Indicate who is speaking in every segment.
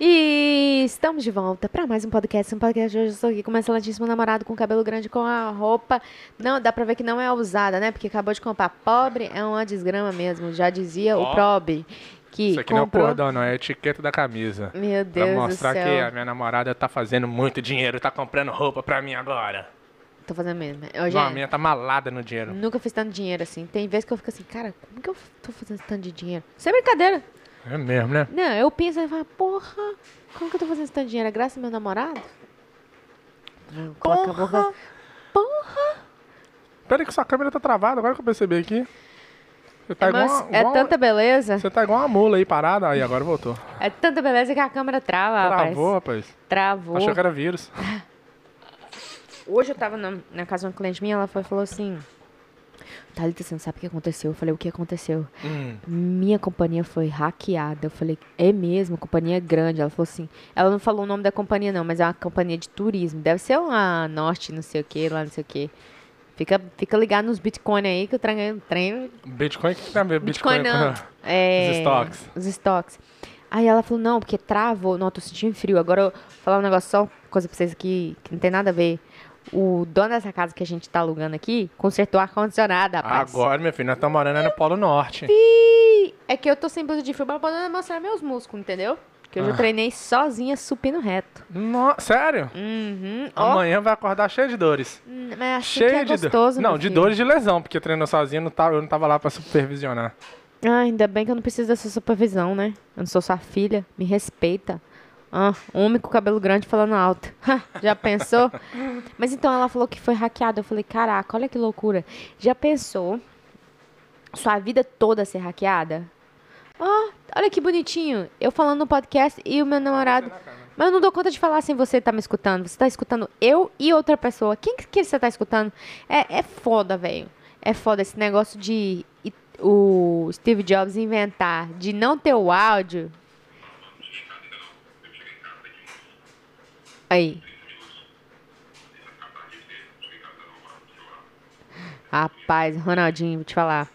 Speaker 1: E estamos de volta para mais um podcast. Um podcast de hoje eu estou aqui com meu excelentíssimo namorado com cabelo grande, com a roupa. Não, dá pra ver que não é usada, né? Porque acabou de comprar. Pobre é uma desgrama mesmo. Já dizia o
Speaker 2: Ó.
Speaker 1: Probe. Que
Speaker 2: Isso aqui não é o
Speaker 1: comprou...
Speaker 2: cordão, não. É a etiqueta da camisa.
Speaker 1: Meu
Speaker 2: Pra
Speaker 1: Deus do
Speaker 2: mostrar
Speaker 1: céu.
Speaker 2: que a minha namorada tá fazendo muito dinheiro, tá comprando roupa pra mim agora.
Speaker 1: Tô fazendo mesmo. Ô,
Speaker 2: Não, a
Speaker 1: gente,
Speaker 2: minha tá malada no dinheiro.
Speaker 1: nunca fiz tanto dinheiro assim. Tem vezes que eu fico assim, cara, como que eu tô fazendo tanto de dinheiro? Sem brincadeira.
Speaker 2: É mesmo, né?
Speaker 1: Não, eu penso e falo, porra, como que eu tô fazendo tanto dinheiro? É graças ao meu namorado? Não, coloca a boca. Porra!
Speaker 2: Pera aí que sua câmera tá travada, agora que eu percebi aqui. Você tá
Speaker 1: É,
Speaker 2: igual,
Speaker 1: é
Speaker 2: igual-
Speaker 1: tanta beleza.
Speaker 2: Você tá igual uma mula aí parada. Aí, agora voltou.
Speaker 1: É tanta beleza que a câmera trava, rapaz.
Speaker 2: Travou, rapaz.
Speaker 1: Travou.
Speaker 2: Achou que era vírus.
Speaker 1: Hoje eu tava na, na casa de uma cliente minha, ela foi, falou assim... Thalita, você não sabe o que aconteceu? Eu falei, o que aconteceu?
Speaker 2: Hum.
Speaker 1: Minha companhia foi hackeada. Eu falei, é mesmo? Companhia é grande. Ela falou assim... Ela não falou o nome da companhia, não, mas é uma companhia de turismo. Deve ser uma Norte, não sei o que, lá não sei o que. Fica, fica ligado nos Bitcoin aí, que o trem... trem
Speaker 2: Bitcoin, o que tem a ver?
Speaker 1: Bitcoin,
Speaker 2: Bitcoin
Speaker 1: não. É,
Speaker 2: Os estoques.
Speaker 1: Os estoques. Aí ela falou, não, porque travou. Não, eu tô sentindo frio. Agora eu vou falar um negócio só, coisa pra vocês aqui, que não tem nada a ver. O dono dessa casa que a gente tá alugando aqui, consertou ar-condicionado, rapaz.
Speaker 2: Agora, meu filho, nós estamos morando no Polo Norte.
Speaker 1: Ih, É que eu tô sem blusa de frio pra poder mostrar meus músculos, entendeu? Que hoje eu
Speaker 2: Ah.
Speaker 1: treinei sozinha, supino reto.
Speaker 2: No... Sério?
Speaker 1: Uhum. Ó,
Speaker 2: Amanhã vai acordar cheio de dores.
Speaker 1: hum, mas assim
Speaker 2: Cheio
Speaker 1: é
Speaker 2: de dor-
Speaker 1: gostoso,
Speaker 2: Não, de dores de lesão, porque treinou sozinho, não tava, eu não tava lá pra supervisionar.
Speaker 1: Ah, ainda bem que eu não preciso dessa supervisão, né? Eu não sou sua filha, me respeita. Ah, homem com cabelo grande falando alto. Já pensou? Mas então ela falou que foi hackeada. Eu falei, caraca, olha que loucura. Já pensou sua vida toda ser hackeada? Ah, olha que bonitinho. Eu falando no podcast e o meu namorado. Mas eu não dou conta de falar sem você tá me escutando. Você tá escutando eu e outra pessoa. Quem que você tá escutando? É, é foda, velho. É foda esse negócio de o Steve Jobs inventar de não ter o áudio. Aí. Rapaz, Ronaldinho, vou te falar.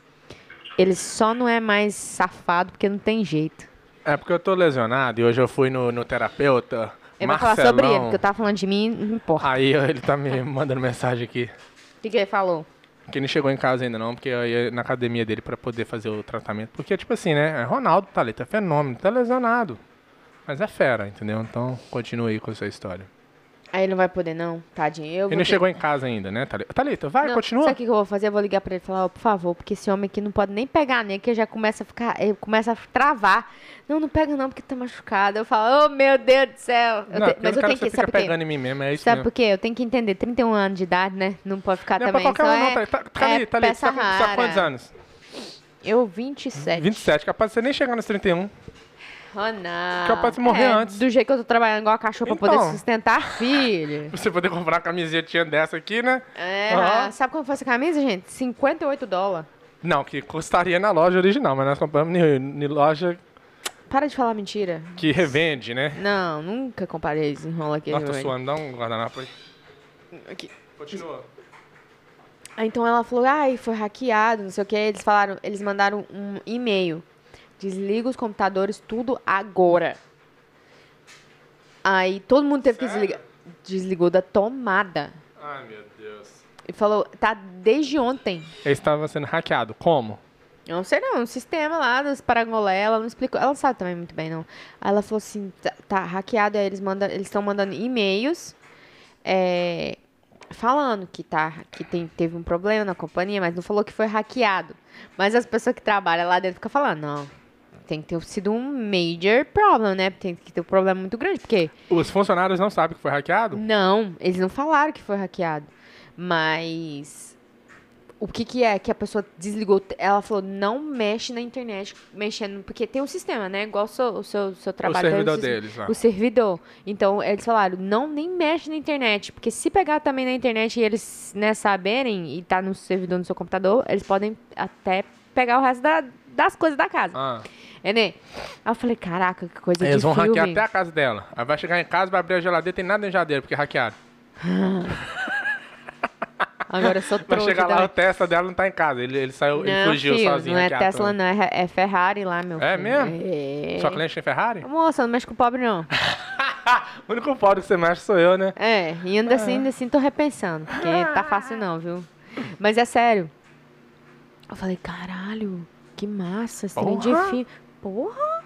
Speaker 1: Ele só não é mais safado porque não tem jeito.
Speaker 2: É porque eu tô lesionado e hoje eu fui no, no terapeuta.
Speaker 1: Ele vai falar sobre ele,
Speaker 2: Marcelão.
Speaker 1: porque eu tava falando de mim, não importa.
Speaker 2: Aí ele tá me mandando mensagem aqui.
Speaker 1: O que, que ele falou?
Speaker 2: Que não chegou em casa ainda não, porque eu ia na academia dele pra poder fazer o tratamento. Porque, tipo assim, né? É Ronaldo, tá ali, tá fenômeno, tá lesionado. Mas é fera, entendeu? Então, continue aí com a sua história.
Speaker 1: Aí ele não vai poder, não, tadinho. Eu
Speaker 2: Ele não
Speaker 1: ter-
Speaker 2: chegou em casa ainda, né, Thalita? Thalita, vai,
Speaker 1: Não,
Speaker 2: continua.
Speaker 1: Sabe o que eu vou fazer? Eu vou ligar pra ele e falar, ó, por favor, porque esse homem aqui não pode nem pegar nele, que já começa a ficar, ele começa a travar. Não, não pega não, porque tá machucado. Eu falo, oh meu Deus do céu. Eu
Speaker 2: Não,
Speaker 1: te-
Speaker 2: eu
Speaker 1: Mas
Speaker 2: não
Speaker 1: eu tenho
Speaker 2: que
Speaker 1: que, sabe por quê?
Speaker 2: pegando em mim mesmo, é isso
Speaker 1: Sabe
Speaker 2: mesmo.
Speaker 1: por quê? Eu tenho que entender, 31 anos de idade, né? Não pode ficar
Speaker 2: Não é pra
Speaker 1: também.
Speaker 2: qualquer
Speaker 1: só
Speaker 2: um, não,
Speaker 1: é,
Speaker 2: Thalita. Tá, Thalita,
Speaker 1: é
Speaker 2: Thalita, você tá com- com quantos anos?
Speaker 1: Eu, 27.
Speaker 2: 27, capaz de você nem chegar nos 31.
Speaker 1: Oh, não.
Speaker 2: Capaz de morrer
Speaker 1: É,
Speaker 2: antes.
Speaker 1: Do jeito que eu tô trabalhando igual a cachorro pra poder
Speaker 2: Então.
Speaker 1: sustentar filho.
Speaker 2: Pra você poder comprar uma camisetinha dessa aqui, né?
Speaker 1: É,
Speaker 2: Aham.
Speaker 1: sabe quanto foi essa camisa, gente? 58 dólares.
Speaker 2: Não, que custaria na loja original, mas nós compramos em loja
Speaker 1: Para de falar mentira.
Speaker 2: que revende, né?
Speaker 1: Não, nunca comparei esse enrola aqui.
Speaker 2: Nossa, tô suando, dá um guardanapo aí.
Speaker 1: Aqui.
Speaker 2: Continua.
Speaker 1: Aí, Então ela falou, ai, foi hackeado, não sei o que. Eles falaram, eles mandaram um e-mail. Desliga os computadores tudo agora. Aí todo mundo teve que
Speaker 2: Sério?
Speaker 1: desligar. Desligou da tomada.
Speaker 2: Ai, meu Deus.
Speaker 1: E falou, tá desde ontem.
Speaker 2: Ele estava sendo hackeado. Como?
Speaker 1: Eu não sei não, um sistema lá dos Parangolé, ela não explicou, ela não sabe também muito bem não. Aí ela falou assim, tá, tá hackeado, aí eles mandam, eles estão mandando e-mails é, falando que tá, que tem, teve um problema na companhia, mas não falou que foi hackeado. Mas as pessoas que trabalham lá dentro ficam falando, não, tem que ter sido um major problem, né? Tem que ter um problema muito grande, porque
Speaker 2: Os funcionários não sabem que foi hackeado?
Speaker 1: não, eles não falaram que foi hackeado. Mas o que que é que a pessoa desligou? Ela falou, não mexe na internet, mexendo, porque tem um sistema, né? Igual o seu, o seu, seu trabalho. um
Speaker 2: servidor deles lá.
Speaker 1: O servidor. Então, eles falaram, não, nem mexe na internet, porque se pegar também na internet e eles, né, saberem e tá no servidor no seu computador, eles podem até pegar o resto da- das coisas da casa.
Speaker 2: Ah.
Speaker 1: É, né? Aí eu falei, caraca, que coisa
Speaker 2: Eles
Speaker 1: de
Speaker 2: vão
Speaker 1: filme.
Speaker 2: hackear até a casa dela. Aí vai chegar em casa, vai abrir a geladeira, tem nada na geladeira, porque hackearam.
Speaker 1: Agora eu sou
Speaker 2: Vai
Speaker 1: trouxa.
Speaker 2: chegar lá, o Tesla dela não tá em casa. Ele, ele saiu, ele
Speaker 1: Não,
Speaker 2: fugiu
Speaker 1: filho,
Speaker 2: sozinho.
Speaker 1: Não é Tesla, não. É, é Ferrari lá, meu
Speaker 2: É
Speaker 1: filho.
Speaker 2: mesmo?
Speaker 1: É.
Speaker 2: Sua cliente tem Ferrari?
Speaker 1: Moça, não mexe com pobre, não.
Speaker 2: o único pobre que você mexe sou eu, né?
Speaker 1: É, e ainda assim, ainda assim tô repensando. Porque tá fácil não, viu? Mas é sério. Eu falei, caralho, que massa, trem de
Speaker 2: Porra!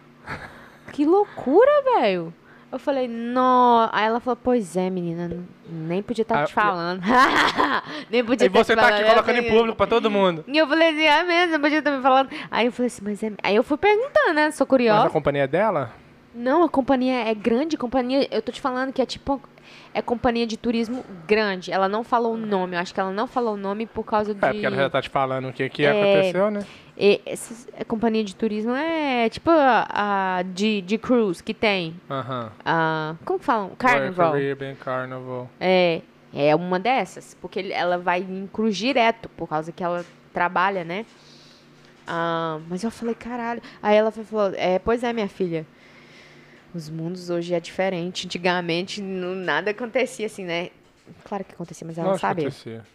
Speaker 1: Que loucura, velho. Eu falei, não. Aí ela falou, pois é, menina, nem podia estar
Speaker 2: Ah,
Speaker 1: te falando. nem podia
Speaker 2: E
Speaker 1: tá
Speaker 2: você
Speaker 1: te
Speaker 2: tá
Speaker 1: falando.
Speaker 2: aqui colocando em
Speaker 1: falei,
Speaker 2: público pra todo mundo.
Speaker 1: E eu falei assim, é mesmo, não podia estar me falando. Aí eu falei assim, mas é. Aí eu fui perguntando, né? Sou
Speaker 2: Mas
Speaker 1: curiosa.
Speaker 2: a companhia é dela?
Speaker 1: Não, a companhia é grande, companhia. Eu tô te falando que é tipo. É companhia de turismo grande. Ela não falou o nome. Eu acho que ela não falou o nome por causa de.
Speaker 2: É, porque ela já tá te falando o que, que
Speaker 1: É.
Speaker 2: aconteceu, né?
Speaker 1: E essas- a companhia de turismo é tipo a, a de, de cruise que tem.
Speaker 2: Aham.
Speaker 1: A, como que falam? Carnival.
Speaker 2: Caribbean Carnival.
Speaker 1: É, é uma dessas. Porque ela vai em cruz direto, por causa que ela trabalha, né? Ah, mas eu falei, caralho. Aí ela falou, é, pois é, minha filha. Os mundos hoje é diferente. Antigamente não, nada acontecia assim, né? Claro que acontecia, mas ela não sabia.
Speaker 2: acontecia.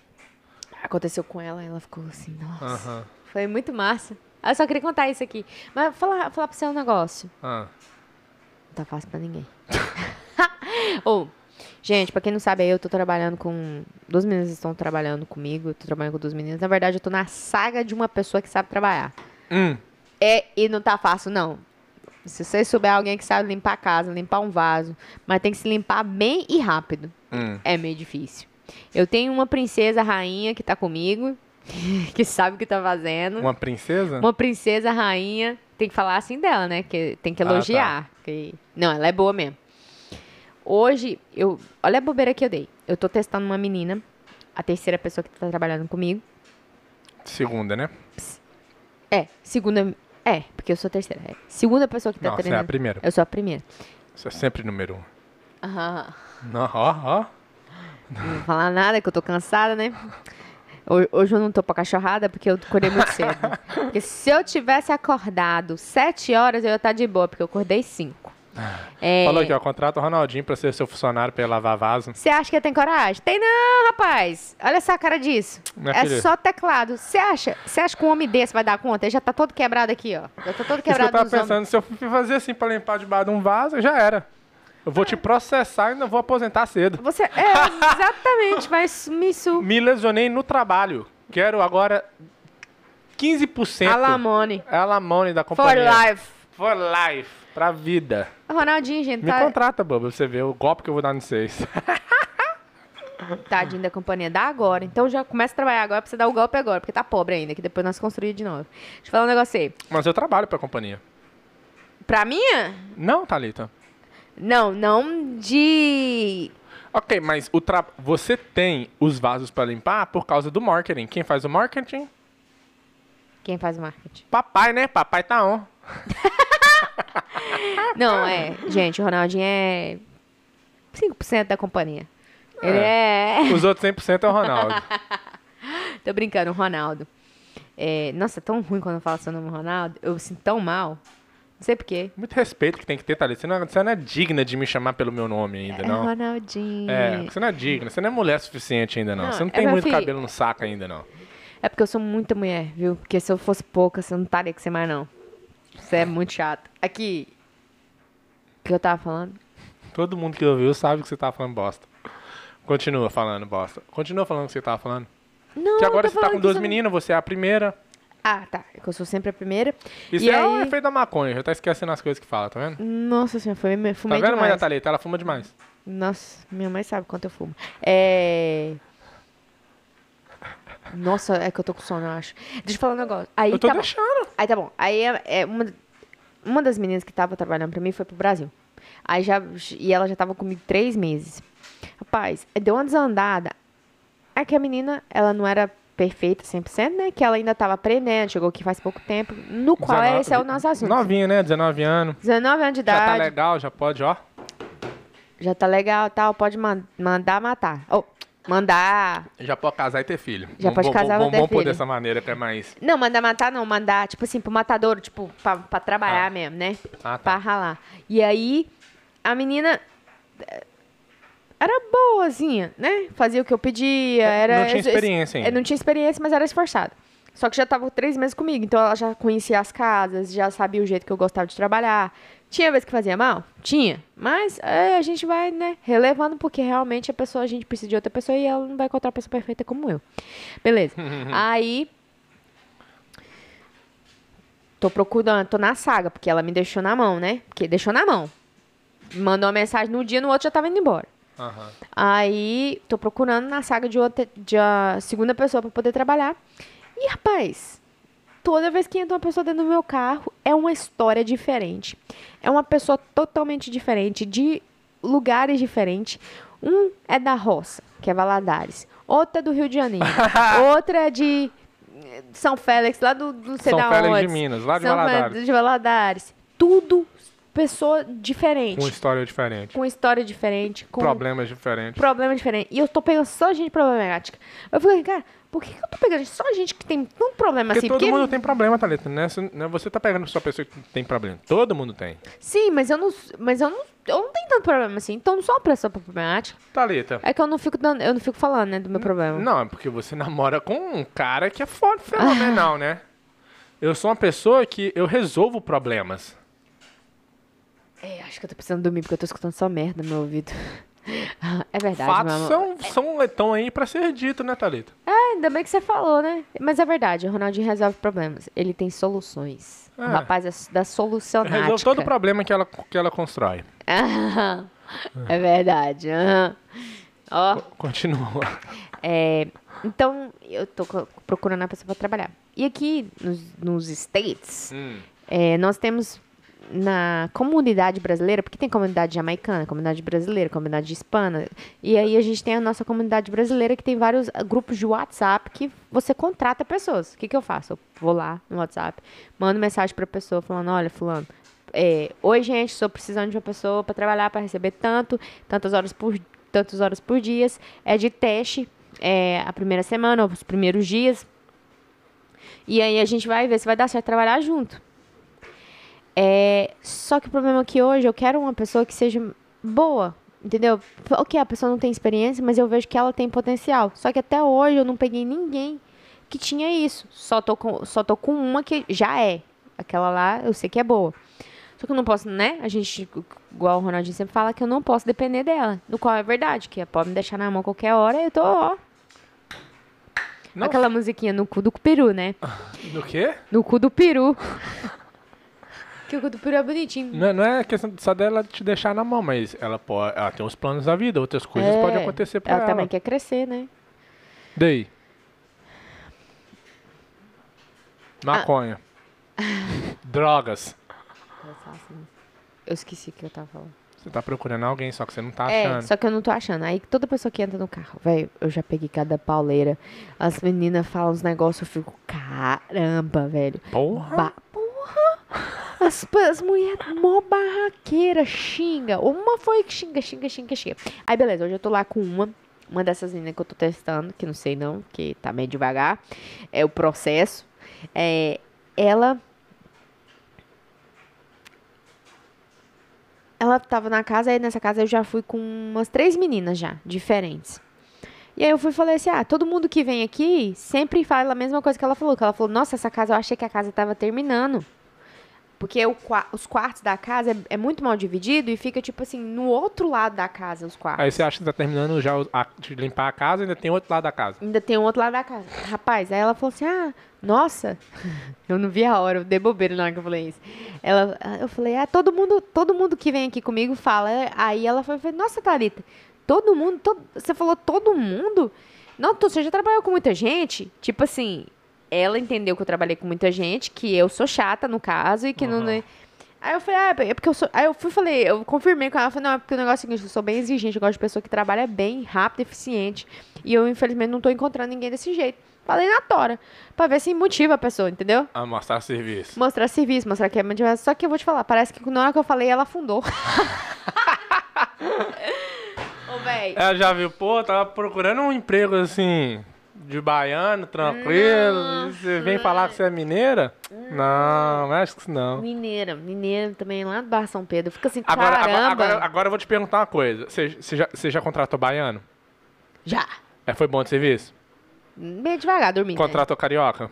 Speaker 1: Aconteceu com ela, ela ficou assim, nossa.
Speaker 2: Aham.
Speaker 1: Foi muito massa. Ah, Eu só queria contar isso aqui. Mas falar, falar pra você um negócio.
Speaker 2: Ah.
Speaker 1: Não tá fácil pra ninguém. Ô, gente, pra quem não sabe eu tô trabalhando com. Duas meninas estão trabalhando comigo. Eu tô trabalhando com duas meninas. Na verdade, eu tô na saga de uma pessoa que sabe trabalhar.
Speaker 2: Hum.
Speaker 1: É, e não tá fácil, não. Se você souber alguém que sabe limpar a casa, limpar um vaso, mas tem que se limpar bem e rápido.
Speaker 2: Hum.
Speaker 1: É meio difícil. Eu tenho uma princesa rainha que tá comigo, que sabe o que tá fazendo.
Speaker 2: Uma princesa?
Speaker 1: Uma princesa rainha, tem que falar assim dela, né? Que tem que
Speaker 2: Ah, tá.
Speaker 1: elogiar. que- Não, ela é boa mesmo. Hoje, eu. Olha a bobeira que eu dei. Eu tô testando uma menina, a terceira pessoa que tá trabalhando comigo.
Speaker 2: Segunda, né?
Speaker 1: É, segunda. É, porque eu sou a terceira. é. Segunda pessoa que tá
Speaker 2: Não, você é a
Speaker 1: treinando.
Speaker 2: primeira.
Speaker 1: Eu sou a primeira.
Speaker 2: Você é sempre número um.
Speaker 1: Aham.
Speaker 2: Não, ó, ó.
Speaker 1: Não vou falar nada, que eu tô cansada, né? Ho- Hoje eu não tô pra cachorrada porque eu acordei muito cedo. Porque se eu tivesse acordado sete horas, eu ia estar de boa, porque eu acordei cinco. É,
Speaker 2: Falou aqui, ó. Contrata o Ronaldinho pra ser seu funcionário pra lavar vaso.
Speaker 1: Você acha que tenho coragem? Tem não, rapaz. Olha essa cara disso.
Speaker 2: Minha
Speaker 1: é
Speaker 2: filha.
Speaker 1: só teclado. Você acha, você acha que um homem desse vai dar conta? Ele já tá todo quebrado aqui, ó. Já tá todo
Speaker 2: Isso que eu
Speaker 1: quebrado
Speaker 2: tava pensando, se eu for fazer assim pra limpar debaixo de um vaso, já era. Eu vou te processar e ainda vou aposentar cedo.
Speaker 1: Você, é, exatamente, mas me su...
Speaker 2: Me lesionei no trabalho. Quero agora 15%
Speaker 1: Alamone.
Speaker 2: é a Lamone da
Speaker 1: For
Speaker 2: companhia.
Speaker 1: life.
Speaker 2: For life. Pra vida.
Speaker 1: Ronaldinho, gente,
Speaker 2: Me
Speaker 1: tá,
Speaker 2: contrata, pra você ver o golpe que eu vou dar em vocês.
Speaker 1: tadinho da companhia. Dá agora. Então já começa a trabalhar agora pra você dar o golpe agora, porque tá pobre ainda, que depois nós construímos de novo. Deixa eu falar um negócio aí.
Speaker 2: Mas eu trabalho pra companhia.
Speaker 1: Pra minha?
Speaker 2: Não, Thalita.
Speaker 1: Não, não de...
Speaker 2: Ok, mas o tra... você tem os vasos pra limpar por causa do marketing. Quem faz o marketing?
Speaker 1: Quem faz o marketing?
Speaker 2: Papai, né? Papai tá on.
Speaker 1: Não, é. Gente, o Ronaldinho é 5% da companhia. Ele é.
Speaker 2: Os outros 100% é o Ronaldo.
Speaker 1: Tô brincando, o Ronaldo. É, Nossa, é tão ruim quando eu falo seu nome, Ronaldo. Eu me sinto tão mal. Não sei porquê.
Speaker 2: Muito respeito que tem que ter, Thalita. Você não, é- você não é digna de me chamar pelo meu nome ainda,
Speaker 1: É
Speaker 2: não.
Speaker 1: Ronaldinho.
Speaker 2: É, você não é digna. Você não é mulher suficiente ainda, não.
Speaker 1: Não,
Speaker 2: você não
Speaker 1: é
Speaker 2: tem muito
Speaker 1: filho.
Speaker 2: cabelo no saco ainda, não.
Speaker 1: É porque eu sou muita mulher, viu? Porque se eu fosse pouca, você não estaria com você mais, não. Você é muito chato. Aqui. O que eu tava falando?
Speaker 2: Todo mundo que ouviu sabe que você tava falando bosta. Continua falando bosta. Continua falando o que você tava falando.
Speaker 1: Não,
Speaker 2: que agora você tá com duas
Speaker 1: você não-
Speaker 2: meninas, você é a primeira.
Speaker 1: Ah, tá. É eu sou sempre a primeira.
Speaker 2: Isso
Speaker 1: E
Speaker 2: é o
Speaker 1: aí-
Speaker 2: efeito da maconha. Já tá esquecendo as coisas que fala, tá vendo?
Speaker 1: Nossa senhora, foi,
Speaker 2: Tá
Speaker 1: fumei
Speaker 2: vendo, mãe da
Speaker 1: demais.
Speaker 2: Thalita? Ela fuma demais.
Speaker 1: Nossa, minha mãe sabe quanto eu fumo. É. Nossa, é que eu tô com sono, eu acho. Deixa eu falar um negócio. Aí
Speaker 2: Eu tô
Speaker 1: tá bom.
Speaker 2: deixando.
Speaker 1: Aí tá bom. Aí é, é uma, uma das meninas que tava trabalhando pra mim foi pro Brasil. Aí já. E ela já tava comigo três meses. Rapaz, deu uma desandada. É que a menina, ela não era perfeita 100%, né? Que ela ainda tava aprendendo, chegou aqui faz pouco tempo. No qual
Speaker 2: 19
Speaker 1: esse é o nosso assunto.
Speaker 2: Novinha, né? 19 anos.
Speaker 1: 19 anos de
Speaker 2: Já tá
Speaker 1: idade.
Speaker 2: legal, já pode, ó.
Speaker 1: Já tá legal tal, pode man- mandar matar. Ou, mandar.
Speaker 2: Já pode casar e ter filho.
Speaker 1: Já
Speaker 2: Vamos-
Speaker 1: pode
Speaker 2: vamos-
Speaker 1: casar e ter
Speaker 2: pôr
Speaker 1: filho.
Speaker 2: dessa maneira que é mais.
Speaker 1: Não, mandar matar não, mandar, tipo assim, pro matadouro, tipo, pra, pra trabalhar
Speaker 2: Ah.
Speaker 1: mesmo, né?
Speaker 2: Ah,
Speaker 1: Pra
Speaker 2: tá.
Speaker 1: ralar. E aí, a menina. era boazinha, né? Fazia o que eu pedia, era...
Speaker 2: não tinha experiência
Speaker 1: Eu
Speaker 2: ainda.
Speaker 1: não tinha experiência, mas era esforçada. Só que já tava três meses comigo, então ela já conhecia as casas, já sabia o jeito que eu gostava de trabalhar. Tinha vez que fazia mal? Tinha. Mas é, a gente vai, né, relevando, porque realmente a pessoa, a gente precisa de outra pessoa e ela não vai encontrar a pessoa perfeita como eu. Beleza. Aí. Tô procurando, tô na saga, porque ela me deixou na mão, né? Porque deixou na mão. Mandou uma mensagem no dia, no outro já tava indo embora.
Speaker 2: Aham.
Speaker 1: Aí, tô procurando na saga de outra, de a segunda pessoa pra poder trabalhar. E, rapaz, toda vez que entra uma pessoa dentro do meu carro, é uma história diferente. É uma pessoa totalmente diferente, de lugares diferentes. Um é da roça, que é Valadares. Outra é do Rio de Janeiro. Outra é de eh, São Félix, lá do, sei
Speaker 2: São
Speaker 1: da
Speaker 2: Félix
Speaker 1: onde.
Speaker 2: de Minas, lá de
Speaker 1: São
Speaker 2: Valadares.
Speaker 1: Félix de Valadares. Tudo pessoa diferente.
Speaker 2: Com história diferente.
Speaker 1: Com história diferente. Com
Speaker 2: Problemas diferentes.
Speaker 1: problema diferente. E eu tô pegando só gente problemática. Eu falei, cara, por que, que eu tô pegando só gente que tem tanto problema
Speaker 2: Porque
Speaker 1: assim?
Speaker 2: todo mundo tem problema, Thalita. Não é, não é você tá pegando só pessoa que tem problema. Todo mundo tem.
Speaker 1: Sim, mas eu não. Mas eu não. Eu não tenho tanto problema assim. Então não sou uma pessoa problemática.
Speaker 2: Thalita.
Speaker 1: É que eu não fico dando. Eu não fico falando, né, do meu problema.
Speaker 2: Não, é porque você namora com um cara que é foda, fenomenal, né? Eu sou uma pessoa que eu resolvo problemas.
Speaker 1: É, acho que eu tô precisando dormir porque eu tô escutando só merda no meu ouvido. é verdade,
Speaker 2: Fatos
Speaker 1: meu
Speaker 2: são, são letão aí pra ser dito, né, Thalita?
Speaker 1: É, ainda bem que você falou, né? Mas é verdade, o Ronaldinho resolve problemas. Ele tem soluções. O
Speaker 2: É.
Speaker 1: rapaz é da solucionática.
Speaker 2: Resolve todo o problema que ela, que ela constrói.
Speaker 1: É verdade. aham. Ó.
Speaker 2: Continua.
Speaker 1: É, então, eu tô procurando a pessoa para trabalhar. E aqui nos, nos States,
Speaker 2: Hum.
Speaker 1: é, nós temos na comunidade brasileira, porque tem comunidade jamaicana, comunidade brasileira, comunidade hispana, e aí a gente tem a nossa comunidade brasileira que tem vários grupos de WhatsApp que você contrata pessoas. O que, que eu faço? Eu vou lá no WhatsApp, mando mensagem pra pessoa falando, olha, fulano, é, oi gente, estou precisando de uma pessoa para trabalhar, para receber tanto, tantas horas por tantas horas por dia, é de teste, é, a primeira semana, ou os primeiros dias, e aí a gente vai ver se vai dar certo trabalhar junto. É, só que o problema é que hoje eu quero uma pessoa que seja boa, entendeu? Ok, a pessoa não tem experiência, mas eu vejo que ela tem potencial. Só que até hoje eu não peguei ninguém que tinha isso. Só tô com, só tô com uma que já é. Aquela lá eu sei que é boa. Só que eu não posso, né? A gente, igual o Ronaldinho sempre fala, que eu não posso depender dela. No qual é verdade, que pode me deixar na mão qualquer hora e eu tô, ó.
Speaker 2: Não,
Speaker 1: Aquela musiquinha no cu do peru, né?
Speaker 2: Do quê?
Speaker 1: No cu do peru. que o cu do peru é bonitinho.
Speaker 2: Não, é- não é questão só dela te deixar na mão, mas ela pode. Ela tem os planos da vida, outras coisas
Speaker 1: É,
Speaker 2: podem acontecer pra ela.
Speaker 1: Ela também quer crescer, né?
Speaker 2: Daí. Maconha. Drogas.
Speaker 1: Eu esqueci o que eu tava falando.
Speaker 2: Você tá procurando alguém, só que você não tá
Speaker 1: É,
Speaker 2: achando.
Speaker 1: só que eu não tô achando. Aí toda pessoa que entra no carro, velho, eu já peguei cada pauleira. As meninas falam uns negócios, eu fico, caramba, velho.
Speaker 2: Porra.
Speaker 1: Ba porra! As, as mulheres mó barraqueira, xinga. Uma foi que xinga, xinga, xinga, xinga. Aí beleza, hoje eu tô lá com uma. Uma dessas meninas que eu tô testando, que não sei não, que tá meio devagar. É o processo. É, ela. Ela tava na casa, aí nessa casa eu já fui com umas três meninas já, diferentes. E aí eu fui e falei assim, ah, todo mundo que vem aqui sempre fala a mesma coisa que ela falou. Que ela falou, nossa, essa casa, eu achei que a casa tava terminando. Porque o os quartos da casa é, é muito mal dividido e fica, tipo assim, no outro lado da casa, os quartos.
Speaker 2: Aí você acha que tá terminando já a- de limpar a casa, ainda tem outro lado da casa.
Speaker 1: Ainda tem outro lado da casa. Rapaz, aí ela falou assim: ah, nossa. Eu não vi a hora, eu dei bobeira na hora que eu falei isso. Ela, eu falei, ah, todo mundo, todo mundo que vem aqui comigo fala. Aí ela foi nossa, Thalita, todo mundo, todo- você falou todo mundo? Não, tu- você já trabalhou com muita gente? Tipo assim, ela entendeu que eu trabalhei com muita gente, que eu sou chata, no caso, e que não.
Speaker 2: Aham.
Speaker 1: Aí eu falei, ah, é porque eu sou. Aí eu fui e falei, eu confirmei com ela, falei, não, é porque o negócio é o seguinte, eu sou bem exigente, eu gosto de pessoa que trabalha bem, rápido, eficiente. E eu, infelizmente, não tô encontrando ninguém desse jeito. Falei na tora. Pra ver se motiva a pessoa, entendeu?
Speaker 2: A mostrar serviço.
Speaker 1: Mostrar serviço, mostrar que é motivação. Só que eu vou te falar, parece que na hora que eu falei, ela afundou. Ô, véi.
Speaker 2: Ela já viu, pô, tava procurando um emprego assim. De baiano, tranquilo. e você vem falar que você é mineira? Não, acho que não.
Speaker 1: Mineira, mineira também, lá do Bar São Pedro. Fica assim,
Speaker 2: Agora,
Speaker 1: caramba.
Speaker 2: agora, agora, agora eu vou te perguntar uma coisa. Você, você já, você já contratou baiano?
Speaker 1: Já.
Speaker 2: É, foi bom de serviço?
Speaker 1: Meio devagar, dormindo. né?
Speaker 2: Contratou carioca?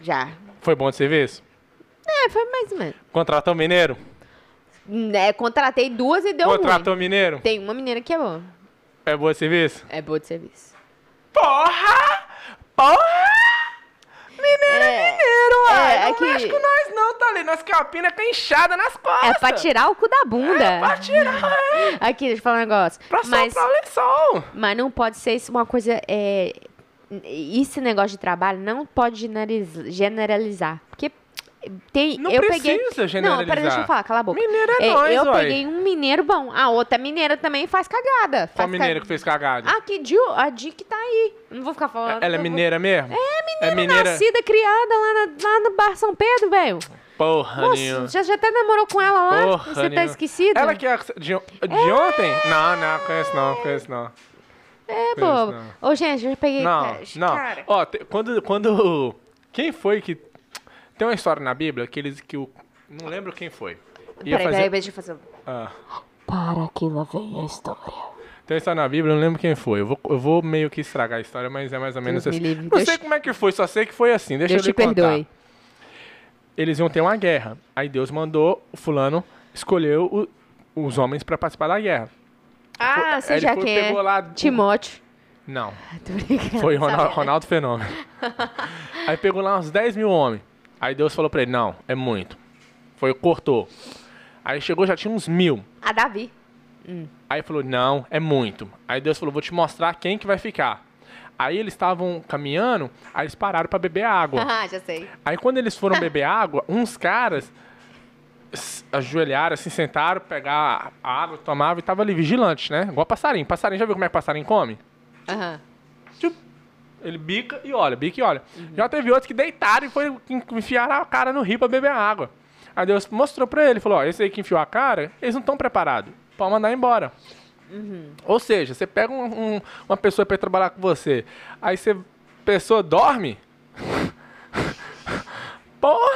Speaker 1: Já.
Speaker 2: Foi bom de serviço?
Speaker 1: É, foi mais ou menos.
Speaker 2: Contratou mineiro?
Speaker 1: É, contratei duas e deu
Speaker 2: Contratou
Speaker 1: ruim.
Speaker 2: mineiro?
Speaker 1: Tem uma mineira que é boa.
Speaker 2: É bom de serviço?
Speaker 1: É boa de serviço.
Speaker 2: Porra! Porra! Mineiro
Speaker 1: É,
Speaker 2: mineiro,
Speaker 1: é,
Speaker 2: uai.
Speaker 1: é
Speaker 2: não
Speaker 1: que-
Speaker 2: mexe com nós não, tá ali. Nós capina com inchada nas costas.
Speaker 1: É pra tirar o cu da bunda.
Speaker 2: É pra tirar, é.
Speaker 1: Aqui, deixa eu falar um negócio.
Speaker 2: Pra
Speaker 1: Mas,
Speaker 2: soprar o lençol.
Speaker 1: mas não pode ser isso uma coisa. É, esse negócio de trabalho não pode generaliz- generalizar. Porque tem.
Speaker 2: Não
Speaker 1: eu
Speaker 2: precisa
Speaker 1: peguei. Não,
Speaker 2: generalizar.
Speaker 1: peraí, deixa eu falar, cala a boca.
Speaker 2: Mineiro é
Speaker 1: É,
Speaker 2: nós,
Speaker 1: eu
Speaker 2: uai.
Speaker 1: peguei um mineiro bom. A outra mineira também faz cagada.
Speaker 2: Qual
Speaker 1: Faz
Speaker 2: mineiro
Speaker 1: ca-
Speaker 2: que fez cagada?
Speaker 1: Ah, que a Di que tá aí. Não vou ficar falando.
Speaker 2: Ela é
Speaker 1: eu vou-
Speaker 2: mineira mesmo? É
Speaker 1: Mineira
Speaker 2: mineira.
Speaker 1: nascida, criada lá, na- lá no Bar São Pedro, velho.
Speaker 2: Porra,
Speaker 1: Nossa,
Speaker 2: nenhuma.
Speaker 1: já, já até namorou com ela lá?
Speaker 2: Porra,
Speaker 1: Você tá
Speaker 2: nenhuma.
Speaker 1: esquecido?
Speaker 2: Ela que é de, de ontem? Não, não, conheço não, conheço não.
Speaker 1: É, bobo.
Speaker 2: não.
Speaker 1: Ô, gente, eu já peguei...
Speaker 2: Não,
Speaker 1: cara,
Speaker 2: não. Ó, te- quando, quando... Quem foi que... Tem uma história na Bíblia que eles... Que o, não lembro quem foi. Ia
Speaker 1: peraí,
Speaker 2: fazer-
Speaker 1: peraí, deixa eu fazer...
Speaker 2: Ah,
Speaker 1: Para que lá vem a história.
Speaker 2: tem uma história na Bíblia, eu não lembro quem foi. Eu vou, eu vou meio que estragar a história, mas é mais ou menos
Speaker 1: Deus
Speaker 2: assim. Não
Speaker 1: Deus
Speaker 2: sei
Speaker 1: te-
Speaker 2: como é que foi, só sei que foi assim. Deixa
Speaker 1: Deus
Speaker 2: eu
Speaker 1: te perdoe.
Speaker 2: contar. Eles iam ter uma guerra. Aí Deus mandou o fulano escolheu o- os homens pra participar da guerra.
Speaker 1: Ah, você
Speaker 2: ele
Speaker 1: já
Speaker 2: foi,
Speaker 1: quem é?
Speaker 2: lá-
Speaker 1: Timóteo.
Speaker 2: Não. Foi Ronaldo? Ronaldo Fenômeno. Aí pegou lá uns 10 mil homens. Aí Deus falou pra ele, não, é muito. Foi, cortou. Aí chegou, já tinha uns mil.
Speaker 1: A Davi.
Speaker 2: Aí falou, não, é muito. Aí Deus falou, vou te mostrar quem que vai ficar. Aí eles estavam caminhando, aí eles pararam pra beber água.
Speaker 1: Ah, já sei.
Speaker 2: Aí quando eles foram beber água, uns caras ajoelharam, se sentaram, pegar a água, tomavam e tava ali vigilante, né? Igual passarinho. Passarinho, já viu como é que passarinho come?
Speaker 1: Aham.
Speaker 2: Tchup. Ele bica e olha, bica e olha. Já teve outros que deitaram e foi enfiar a cara no rio pra beber água. Aí Deus mostrou pra ele, falou, ó, esse aí que enfiou a cara, eles não estão preparados. Pode mandar embora. Ou seja, você pega um- um- uma pessoa pra ir trabalhar com você, aí você, a pessoa dorme. Porra!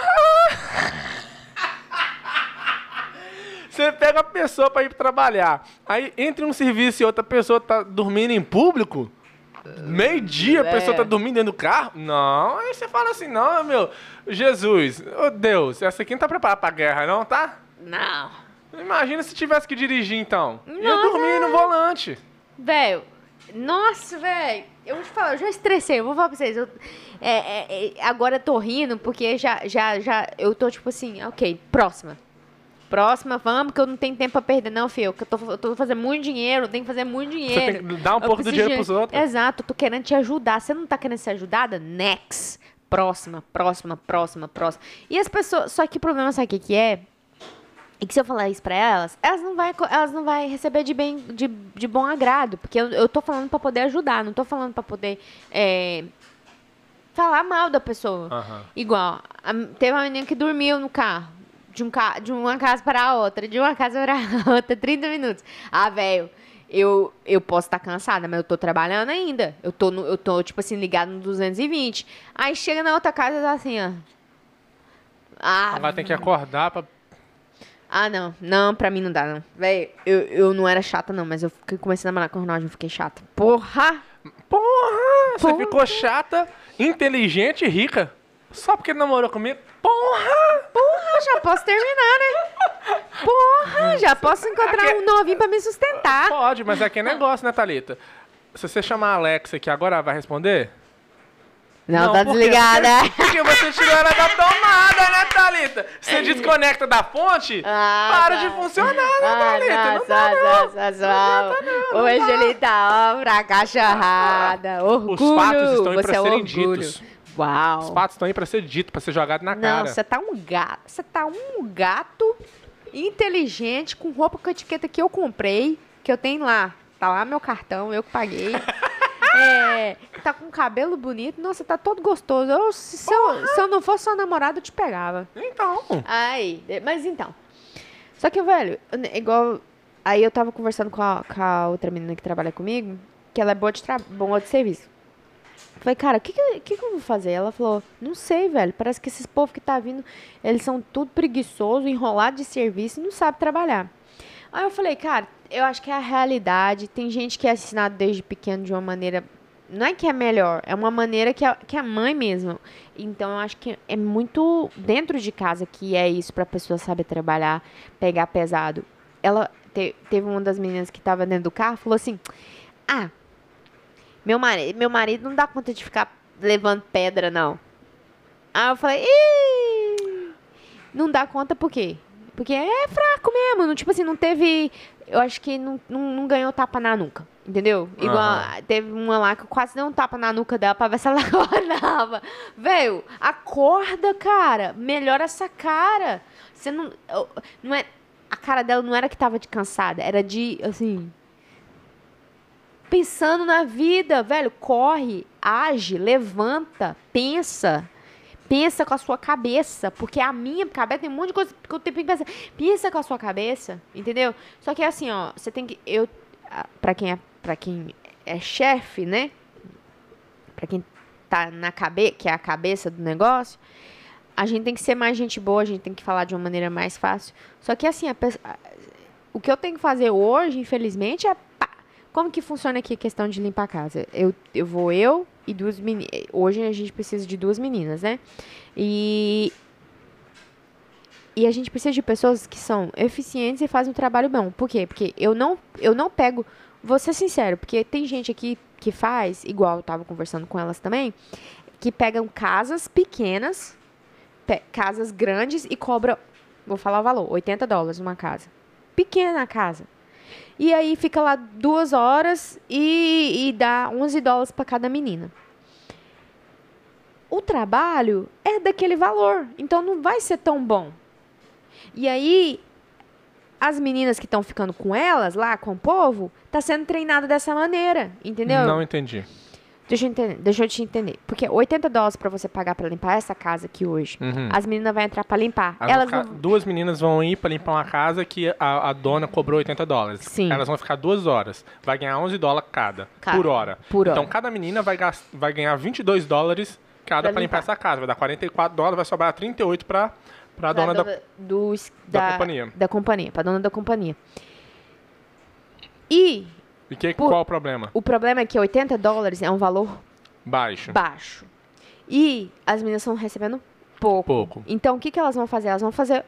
Speaker 2: Você pega a pessoa pra ir trabalhar. Aí, entre um serviço e outra pessoa tá dormindo em público, meio-dia a
Speaker 1: É.
Speaker 2: pessoa tá dormindo dentro do carro. Não, aí você fala assim, não, meu, Jesus, ô Deus, essa aqui não tá preparada pra guerra, não, tá?
Speaker 1: Não.
Speaker 2: Imagina se tivesse que dirigir, então. Ia
Speaker 1: Não,
Speaker 2: dormir no volante.
Speaker 1: Velho, nossa, velho. Eu vou te falar, eu já estressei, eu vou falar pra vocês. eu- é, é, é, agora eu tô rindo porque já, já, já. Eu tô tipo assim, ok, próxima. Próxima, vamos, que eu não tenho tempo pra perder, não, filho. Que eu tô, eu tô fazendo muito dinheiro, eu tenho que fazer muito dinheiro.
Speaker 2: tem que dar um
Speaker 1: Eu
Speaker 2: pouco do dinheiro
Speaker 1: de-
Speaker 2: pros outros.
Speaker 1: Exato, tô querendo te ajudar. Você não tá querendo ser ajudada? Next. Próxima, próxima, próxima, próxima. E as pessoas. Só que o problema, sabe o que, que é? E que se eu falar isso pra elas, elas não vai, elas não vai receber de bem, de, de bom agrado, porque eu, eu tô falando pra poder ajudar, não tô falando pra poder é, falar mal da pessoa.
Speaker 2: Aham.
Speaker 1: Igual, a- teve uma menina que dormiu no carro, de, um ca, de uma casa para a outra, de uma casa para a outra, 30 minutos. Ah, velho, eu, eu posso estar cansada, mas eu tô trabalhando ainda. Eu tô, no, eu tô tipo assim, ligado no 220. Aí chega na outra casa e tá assim, ó. Ah,
Speaker 2: Agora tem que acordar pra...
Speaker 1: ah, não. Não, pra mim não dá, não. Véi, eu, eu não era chata, não, mas eu fiquei- comecei a namorar com o Ronaldo e fiquei chata. Porra!
Speaker 2: Porra! Você
Speaker 1: Porra.
Speaker 2: ficou chata, inteligente e rica. Só porque namorou comigo? Porra!
Speaker 1: Já posso terminar, né? Porra, já posso encontrar
Speaker 2: Aqui-
Speaker 1: um novinho pra me sustentar.
Speaker 2: Pode, mas é que é negócio, né, Thalita? Se você chamar a Alexa aqui agora, vai responder?
Speaker 1: Não, tá
Speaker 2: por quê?
Speaker 1: desligada.
Speaker 2: Porque, porque você tirou ela da tomada, né, Thalita? Você desconecta da fonte,
Speaker 1: Ah,
Speaker 2: para
Speaker 1: tá.
Speaker 2: de funcionar, né,
Speaker 1: Ah,
Speaker 2: Thalita? Não
Speaker 1: nossa,
Speaker 2: dá, não.
Speaker 1: nossa, nossa, Hoje ele tá, ó, pra cachorrada. Orgulho.
Speaker 2: fatos estão aí
Speaker 1: Você
Speaker 2: pra
Speaker 1: é
Speaker 2: serem
Speaker 1: orgulho.
Speaker 2: ditos.
Speaker 1: Uau.
Speaker 2: Os fatos estão aí pra ser dito, pra ser jogado na
Speaker 1: Não,
Speaker 2: cara.
Speaker 1: você tá um gato. Você tá um gato inteligente com roupa com etiqueta que eu comprei, que eu tenho lá. Tá lá meu cartão, eu que paguei. É, tá com cabelo bonito. Nossa, tá todo gostoso. Eu, se, se eu, se eu não fosse sua namorada, eu te pegava.
Speaker 2: Então,
Speaker 1: Aí, mas então. Só que, velho, igual. Aí eu tava conversando com a, com a outra menina que trabalha comigo, que ela é boa de, boa de serviço. Falei, cara, o que, que, que, eu vou fazer? Ela falou, não sei, velho. Parece que esses povos que tá vindo, eles são tudo preguiçoso, enrolado de serviço e não sabe trabalhar. Aí eu falei, cara, eu acho que é a realidade. Tem gente que é ensinado desde pequeno de uma maneira. Não é que é melhor, é uma maneira que a, que a mãe mesmo. Então eu acho que é muito dentro de casa que é isso pra pessoa saber trabalhar, pegar pesado. Ela te, teve uma das meninas que tava dentro do carro, falou assim: Ah, meu marido, meu marido não dá conta de ficar levando pedra, não. Aí eu falei, Ih! não dá conta por quê? Porque é fraco mesmo, não, tipo assim, não teve. Eu acho que não, não, não ganhou tapa na nuca. Entendeu? Igual
Speaker 2: Aham.
Speaker 1: teve uma lá que eu quase dei um tapa na nuca dela pra ver se ela acordava. Velho, acorda, cara. Melhora essa cara. Você não. Não é. A cara dela não era que tava de cansada, era de, assim. Pensando na vida, velho. Corre, age, levanta, pensa. Pensa com a sua cabeça, porque a minha cabeça tem um monte de coisa que eu tenho que pensar. Pensa com a sua cabeça, entendeu? Só que é assim, ó, você tem que eu pra quem é para quem é chefe, né? Pra quem tá na cabeça, que é a cabeça do negócio, a gente tem que ser mais gente boa, a gente tem que falar de uma maneira mais fácil. Só que assim, a o que eu tenho que fazer hoje, infelizmente, é como que funciona aqui a questão de limpar a casa? Eu, eu vou eu e duas meninas. Hoje a gente precisa de duas meninas, né? E e a gente precisa de pessoas que são eficientes e fazem um trabalho bom. Por quê? Porque eu não eu não pego, vou ser sincero, porque tem gente aqui que faz, igual eu tava conversando com elas também, que pegam casas pequenas, pe- casas grandes e cobra, vou falar o valor, 80 dólares uma casa. Pequena a casa. E aí fica lá duas horas e, e dá 11 dólares para cada menina. O trabalho é daquele valor, então não vai ser tão bom. E aí as meninas que estão ficando com elas lá, com o povo, tá sendo treinada dessa maneira, entendeu?
Speaker 2: Não entendi.
Speaker 1: Deixa eu, entender, deixa eu te entender. Porque 80 dólares pra você pagar pra limpar essa casa aqui hoje.
Speaker 2: Uhum.
Speaker 1: As meninas vão entrar pra limpar.
Speaker 2: Elas vão. Duas meninas vão ir pra limpar uma casa que a, a dona cobrou 80 dólares.
Speaker 1: Sim.
Speaker 2: Elas vão ficar duas horas. Vai ganhar 11 dólares cada,
Speaker 1: Cada.
Speaker 2: por hora.
Speaker 1: Por
Speaker 2: então
Speaker 1: hora.
Speaker 2: cada menina vai, gas- vai ganhar 22 dólares cada
Speaker 1: Pra
Speaker 2: pra limpar
Speaker 1: limpar.
Speaker 2: essa casa. Vai dar 44 dólares, vai sobrar 38 pra, pra
Speaker 1: da
Speaker 2: dona da...
Speaker 1: dona do,
Speaker 2: da companhia.
Speaker 1: Da companhia, pra dona da companhia. E
Speaker 2: E que,
Speaker 1: Por-
Speaker 2: qual o problema?
Speaker 1: o problema é que 80 dólares é um valor
Speaker 2: Baixo.
Speaker 1: baixo. E as meninas estão recebendo pouco.
Speaker 2: Pouco.
Speaker 1: Então, o que, que elas vão fazer? Elas vão fazer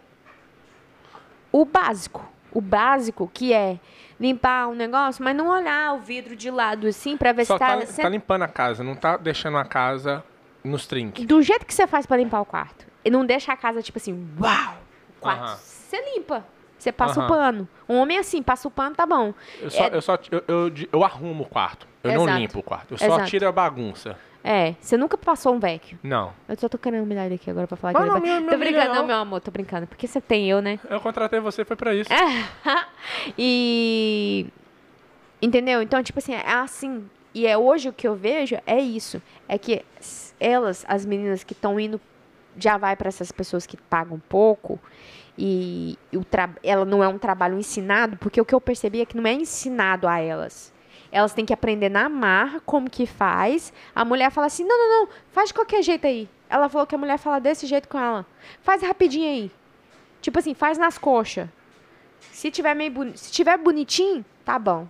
Speaker 1: o básico. O básico, que é limpar um negócio, mas não olhar o vidro de lado assim pra ver
Speaker 2: Só
Speaker 1: se tá,
Speaker 2: tá,
Speaker 1: se-
Speaker 2: tá limpando a casa, não tá deixando a casa nos trinques.
Speaker 1: do jeito que você faz pra limpar o quarto. E não deixa a casa tipo assim, uau! O quarto. Você limpa. Você passa o pano. Um homem é assim, passa o pano, tá bom.
Speaker 2: Eu só,
Speaker 1: É-
Speaker 2: eu, só eu, eu, eu arrumo o quarto. Eu não
Speaker 1: Exato.
Speaker 2: limpo o quarto. Eu só
Speaker 1: Exato.
Speaker 2: tiro a bagunça.
Speaker 1: É, você nunca passou um vacuum.
Speaker 2: Não.
Speaker 1: Eu só tô querendo humilhar ele aqui agora pra falar
Speaker 2: Mas
Speaker 1: que
Speaker 2: não,
Speaker 1: ele
Speaker 2: minha-
Speaker 1: Tô brincando, não,
Speaker 2: não.
Speaker 1: meu amor, tô brincando. Porque você tem eu, né?
Speaker 2: Eu contratei você, foi pra isso.
Speaker 1: E. Entendeu? Então, tipo assim, é assim. E é hoje o que eu vejo é isso. É que elas, as meninas que estão indo, já vai para essas pessoas que pagam pouco. E, ela não é um trabalho ensinado, porque o que eu percebi é que não é ensinado a elas. Elas têm que aprender na marra como que faz. A mulher fala assim: não, não, não, faz de qualquer jeito aí. Ela falou que a mulher fala desse jeito com ela. Faz rapidinho aí. Tipo assim, faz nas coxas. Se tiver meio boni- se tiver bonitinho, tá bom.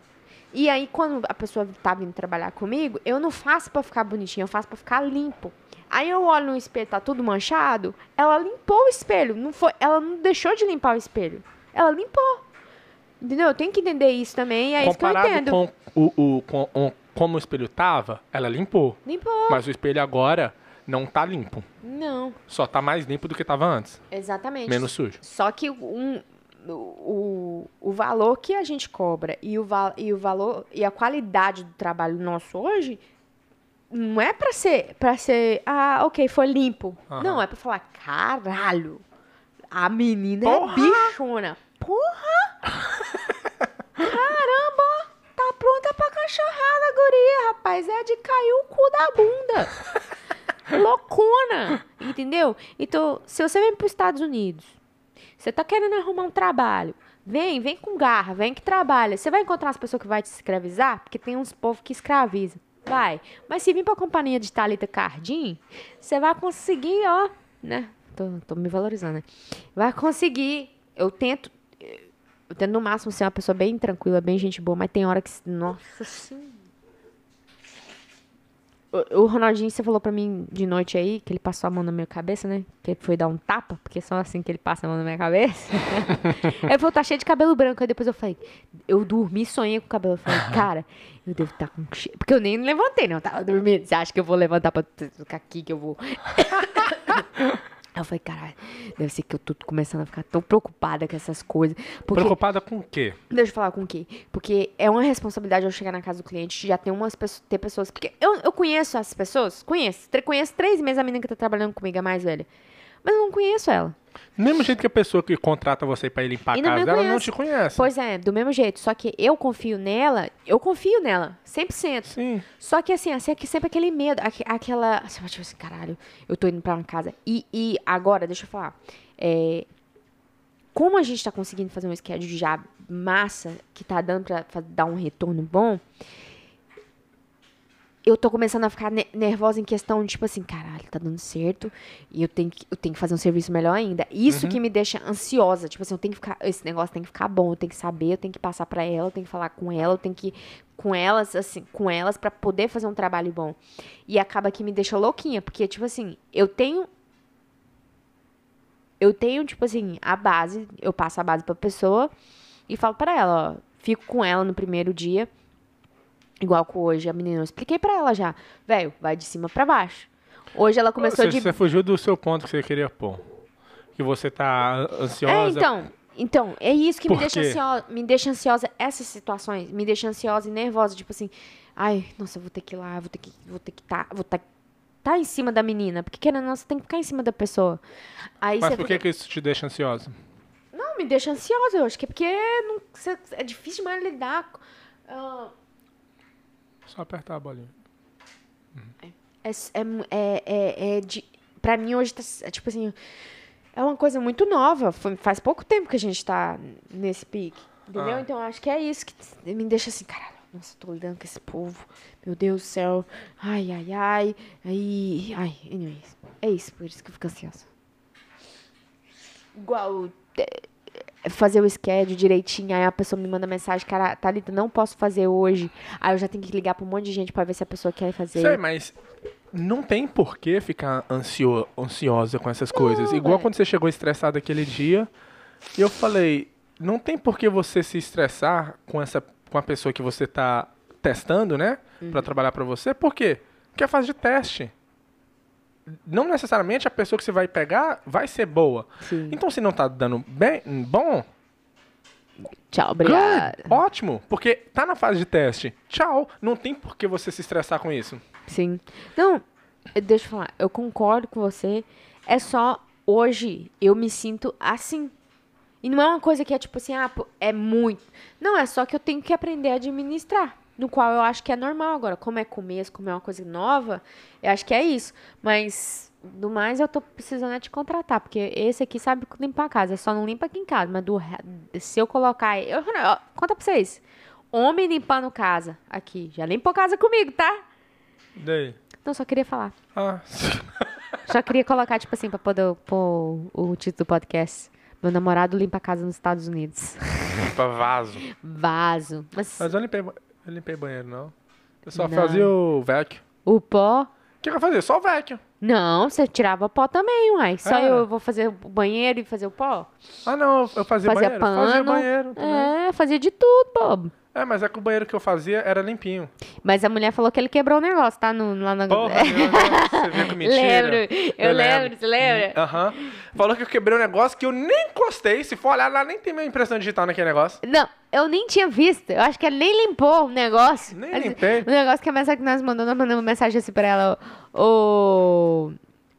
Speaker 1: E aí quando a pessoa tá vindo trabalhar comigo, eu não faço pra ficar bonitinho, eu faço pra ficar limpo. Aí eu olho no espelho, tá tudo manchado, ela limpou o espelho, não foi, ela não deixou de limpar o espelho. Ela limpou. Entendeu? Eu tenho que entender isso também, é isso que eu
Speaker 2: Comparado
Speaker 1: entendo.
Speaker 2: com o, o, com, o- como o espelho tava, ela limpou.
Speaker 1: Limpou.
Speaker 2: Mas o espelho agora não tá limpo.
Speaker 1: Não,
Speaker 2: Só tá mais limpo do que tava antes.
Speaker 1: exatamente.
Speaker 2: Menos sujo.
Speaker 1: Só que um, o, o, valor que a gente cobra e o, e o valor e a qualidade do trabalho nosso hoje não é pra ser para ser ah ok foi limpo
Speaker 2: Aham.
Speaker 1: não é pra falar caralho a menina
Speaker 2: Porra!
Speaker 1: é bichona porra caramba tá pronta pra cachorrada guria rapaz é de cair o cu da bunda loucona entendeu então se você vem para os Estados Unidos você tá querendo arrumar um trabalho. Vem, vem com garra, vem que trabalha. Você vai encontrar as pessoas que vai te escravizar, porque tem uns povos que escravizam. Vai. Mas se vir pra companhia de Thalita Cardim, você vai conseguir, ó, né? Tô, tô me valorizando, né? Vai conseguir. Eu tento. Eu tento no máximo ser uma pessoa bem tranquila, bem gente boa, mas tem hora que. Nossa senhora. O, o Ronaldinho, você falou pra mim de noite aí, que ele passou a mão na minha cabeça, né? Que ele foi dar um tapa, porque é só assim que ele passa a mão na minha cabeça. ele falou, tá cheio de cabelo branco. Aí depois eu falei, eu dormi e sonhei com o cabelo. Eu falei, cara, eu devo estar com cheio. Porque eu nem levantei, não. Eu tava dormindo. Você acha que eu vou levantar pra ficar aqui que eu vou. Eu falei, caralho, deve ser que eu tô começando a ficar tão preocupada com essas coisas. Porque,
Speaker 2: Preocupada com o quê?
Speaker 1: Deixa eu falar com o quê? Porque é uma responsabilidade eu chegar na casa do cliente, já ter umas pessoas, ter pessoas. Porque eu, eu conheço as pessoas, conheço. Conheço três meses a menina que tá trabalhando comigo, a mais velha. Mas eu não conheço ela.
Speaker 2: Do mesmo jeito que a pessoa que contrata você pra ir limpar a casa dela não te conhece.
Speaker 1: Pois é, do mesmo jeito. Só que eu confio nela, eu confio nela, 100%.
Speaker 2: Sim.
Speaker 1: Só que assim, assim, sempre aquele medo, aque- aquela. Assim, tipo assim, caralho, eu tô indo pra uma casa. E, e agora, deixa eu falar. é, como a gente tá conseguindo fazer um schedule já massa, que tá dando pra dar um retorno bom, eu tô começando a ficar ne- nervosa em questão de, tipo assim, caralho, tá dando certo. E eu tenho que, eu tenho que fazer um serviço melhor ainda. Isso que me deixa ansiosa. Tipo assim, eu tenho que ficar. Esse negócio tem que ficar bom, eu tenho que saber, eu tenho que passar pra ela, eu tenho que falar com ela, eu tenho que. Com elas, assim, com elas, pra poder fazer um trabalho bom. E acaba que me deixa louquinha, porque, tipo assim, eu tenho. Eu tenho, tipo assim, a base, eu passo a base pra pessoa e falo pra ela, ó, fico com ela no primeiro dia. Igual com hoje, a menina, eu expliquei pra ela já. Velho, vai de cima pra baixo. Hoje ela começou
Speaker 2: você,
Speaker 1: de.
Speaker 2: você fugiu do seu ponto que você queria pôr. Que você tá ansiosa.
Speaker 1: É, então. Então, é isso que me deixa,
Speaker 2: quê?
Speaker 1: ansiosa, me deixa ansiosa. Essas situações me deixam ansiosa e nervosa. Tipo assim, ai, nossa, eu vou ter que ir lá, vou ter que vou ter que tá, vou tá, tá em cima da menina. Porque querendo ou não, você tem que ficar em cima da pessoa. Aí
Speaker 2: Mas por que,
Speaker 1: fica-
Speaker 2: que isso te deixa ansiosa?
Speaker 1: Não, me deixa ansiosa, eu acho que é porque não, é difícil demais lidar. ah,
Speaker 2: Só apertar a bolinha.
Speaker 1: É, é, é, é, é de, pra mim hoje tá, é tipo assim, é uma coisa muito nova. Foi- faz pouco tempo que a gente tá nesse pique. Entendeu?
Speaker 2: Ah.
Speaker 1: Então acho que é isso que me deixa assim, caralho, nossa, tô lidando com esse povo. Meu Deus do céu. Ai, ai, ai. Aí. Ai, anyways. É isso, por isso que eu fico ansiosa. Igual. É, Fazer o schedule direitinho, aí a pessoa me manda mensagem, cara, Thalita, não posso fazer hoje. Aí eu já tenho que ligar pra um monte de gente pra ver se a pessoa quer fazer.
Speaker 2: Sei, mas não tem por que ficar ansio, ansiosa com essas coisas. Igual
Speaker 1: velho.
Speaker 2: quando você chegou estressado aquele dia, e eu falei, não tem por que você se estressar com essa com a pessoa que você tá testando, né?
Speaker 1: Uhum.
Speaker 2: Pra trabalhar pra você. Por quê? Porque é fase de teste. Não necessariamente a pessoa que você vai pegar vai ser boa.
Speaker 1: Sim.
Speaker 2: Então, se não tá dando bem, bom,
Speaker 1: Tchau, obrigada.
Speaker 2: good, ótimo, porque tá na fase de teste. Tchau. Não tem por que você se estressar com isso.
Speaker 1: Sim. Não, eh, deixa eu falar, eu concordo com você. É só hoje eu me sinto assim. E não é uma coisa que é tipo assim, ah, é muito. Não, é só que eu tenho que aprender a administrar. No qual eu acho que é normal agora. Como é começo, como é uma coisa nova, eu acho que é isso. Mas, do mais, eu tô precisando é te contratar. Porque esse aqui sabe limpar a casa. Só não limpa aqui em casa. Mas do, se eu colocar. Eu, ó, conta pra vocês. Homem limpando casa. Aqui. Já limpou casa comigo, tá?
Speaker 2: Daí.
Speaker 1: Não, só queria falar.
Speaker 2: Ah,
Speaker 1: Só queria colocar, tipo assim, pra poder pôr o título do podcast. Meu namorado limpa a casa nos Estados Unidos.
Speaker 2: limpa vaso.
Speaker 1: Vaso. Mas
Speaker 2: Mas eu limpei, eu limpei banheiro, não. Eu só
Speaker 1: Não.
Speaker 2: fazia o vacuum.
Speaker 1: o pó.
Speaker 2: O que, eu fazia? Só o vacuum.
Speaker 1: Não, você tirava pó também, uai. Só
Speaker 2: Era.
Speaker 1: eu vou fazer o banheiro e fazer o pó?
Speaker 2: Ah, não, eu- fazia,
Speaker 1: Fazia
Speaker 2: banheiro.
Speaker 1: pano.
Speaker 2: Fazia banheiro também.
Speaker 1: É, fazia de tudo, pô.
Speaker 2: É, mas é que o banheiro que eu fazia era limpinho.
Speaker 1: Mas a mulher falou que ele quebrou o negócio, tá? No, lá na...
Speaker 2: Porra, Deus, você viu que mentira.
Speaker 1: Lembro, eu,
Speaker 2: Eu
Speaker 1: lembro,
Speaker 2: lembro.
Speaker 1: você lembra?
Speaker 2: Aham. Falou que eu quebrei um negócio que eu nem encostei. Se for olhar lá, nem tem minha impressão digital naquele negócio.
Speaker 1: Não, eu nem tinha visto. Eu acho que ele nem limpou o negócio.
Speaker 2: Nem
Speaker 1: Mas
Speaker 2: limpei.
Speaker 1: O negócio que a mensagem que nós mandamos, nós mandamos mensagem assim pra ela. Ô.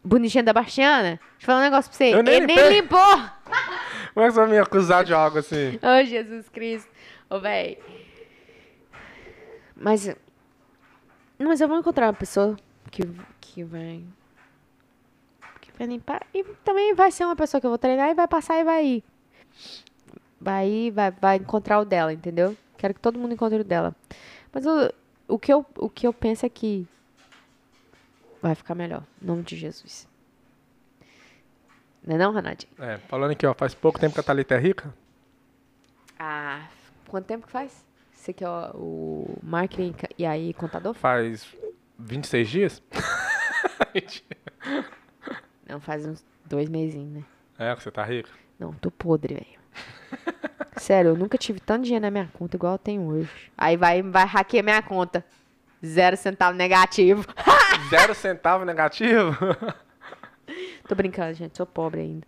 Speaker 1: Bonitinha da Bastiana. Deixa eu falar um negócio pra você.
Speaker 2: Eu nem
Speaker 1: ele nem limpou.
Speaker 2: Como é que você vai me acusar de algo assim?
Speaker 1: Ô, Jesus Cristo. Ô, véi. Mas. Mas eu vou encontrar uma pessoa que, que vai. Que vai limpar. E também vai ser uma pessoa que eu vou treinar e vai passar e vai ir. Vai ir, vai, vai encontrar o dela, entendeu? Quero que todo mundo encontre o dela. Mas eu, o que eu, o que eu penso é que vai ficar melhor. Em nome de Jesus. Não é não, Ronaldinho?
Speaker 2: É, falando aqui, ó, faz pouco tempo que a Thalita é rica.
Speaker 1: Ah, quanto tempo que faz? Você que é o, marketing e aí contador?
Speaker 2: Faz 26 dias?
Speaker 1: Não, faz uns dois mesinhos, né?
Speaker 2: é, você tá rica.
Speaker 1: Não, tô podre, velho. Sério, eu nunca tive tanto dinheiro na minha conta igual eu tenho hoje. Aí vai, vai hackear minha conta. Zero centavo negativo.
Speaker 2: Zero centavo negativo?
Speaker 1: Tô brincando, gente. Sou pobre ainda.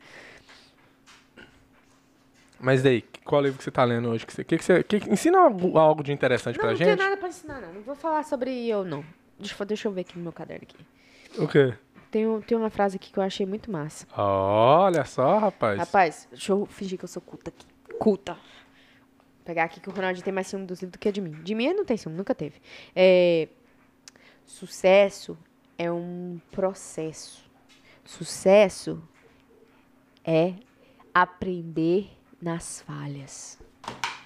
Speaker 2: Mas daí, qual livro que você tá lendo hoje? Que você, que que você, que, ensina algo, algo de interessante
Speaker 1: Não,
Speaker 2: pra
Speaker 1: não tenho
Speaker 2: gente?
Speaker 1: nada pra ensinar, não. Não vou falar sobre eu, não. Deixa, eu- deixa eu ver aqui no meu caderno aqui.
Speaker 2: O quê?
Speaker 1: Tem, tem uma frase aqui que eu achei muito massa.
Speaker 2: Olha só, rapaz.
Speaker 1: Rapaz, deixa eu fingir que eu sou culta aqui. Culta. Vou pegar aqui que o Ronaldinho tem mais ciúme dos livros do que de mim. De mim ele não tem ciúme, nunca teve. É, sucesso é um processo. Sucesso é aprender nas falhas.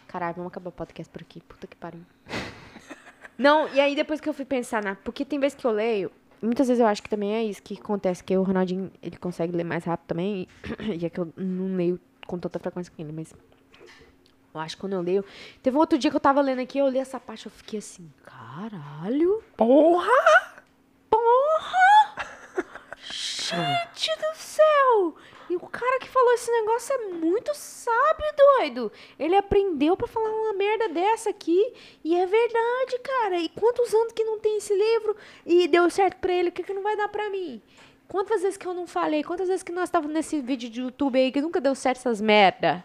Speaker 1: Caralho, vamos acabar o podcast por aqui. Puta que pariu. Não, e aí depois que eu fui pensar na. Porque tem vezes que eu leio. Muitas vezes eu acho que também é isso que acontece, que o Ronaldinho ele consegue ler mais rápido também. E é que eu não leio com tanta frequência que ele, mas. Eu acho que quando eu leio. Teve um outro dia que eu tava lendo aqui, eu li essa parte, eu fiquei assim, caralho.
Speaker 2: Porra!
Speaker 1: Gente do céu! E o cara que falou esse negócio é muito sábio, doido. Ele aprendeu pra falar uma merda dessa aqui. E é verdade, cara. E quantos anos que não tem esse livro e deu certo pra ele, o que, que não vai dar pra mim? Quantas vezes que eu não falei? Quantas vezes que nós estávamos nesse vídeo de YouTube aí que nunca deu certo essas merda?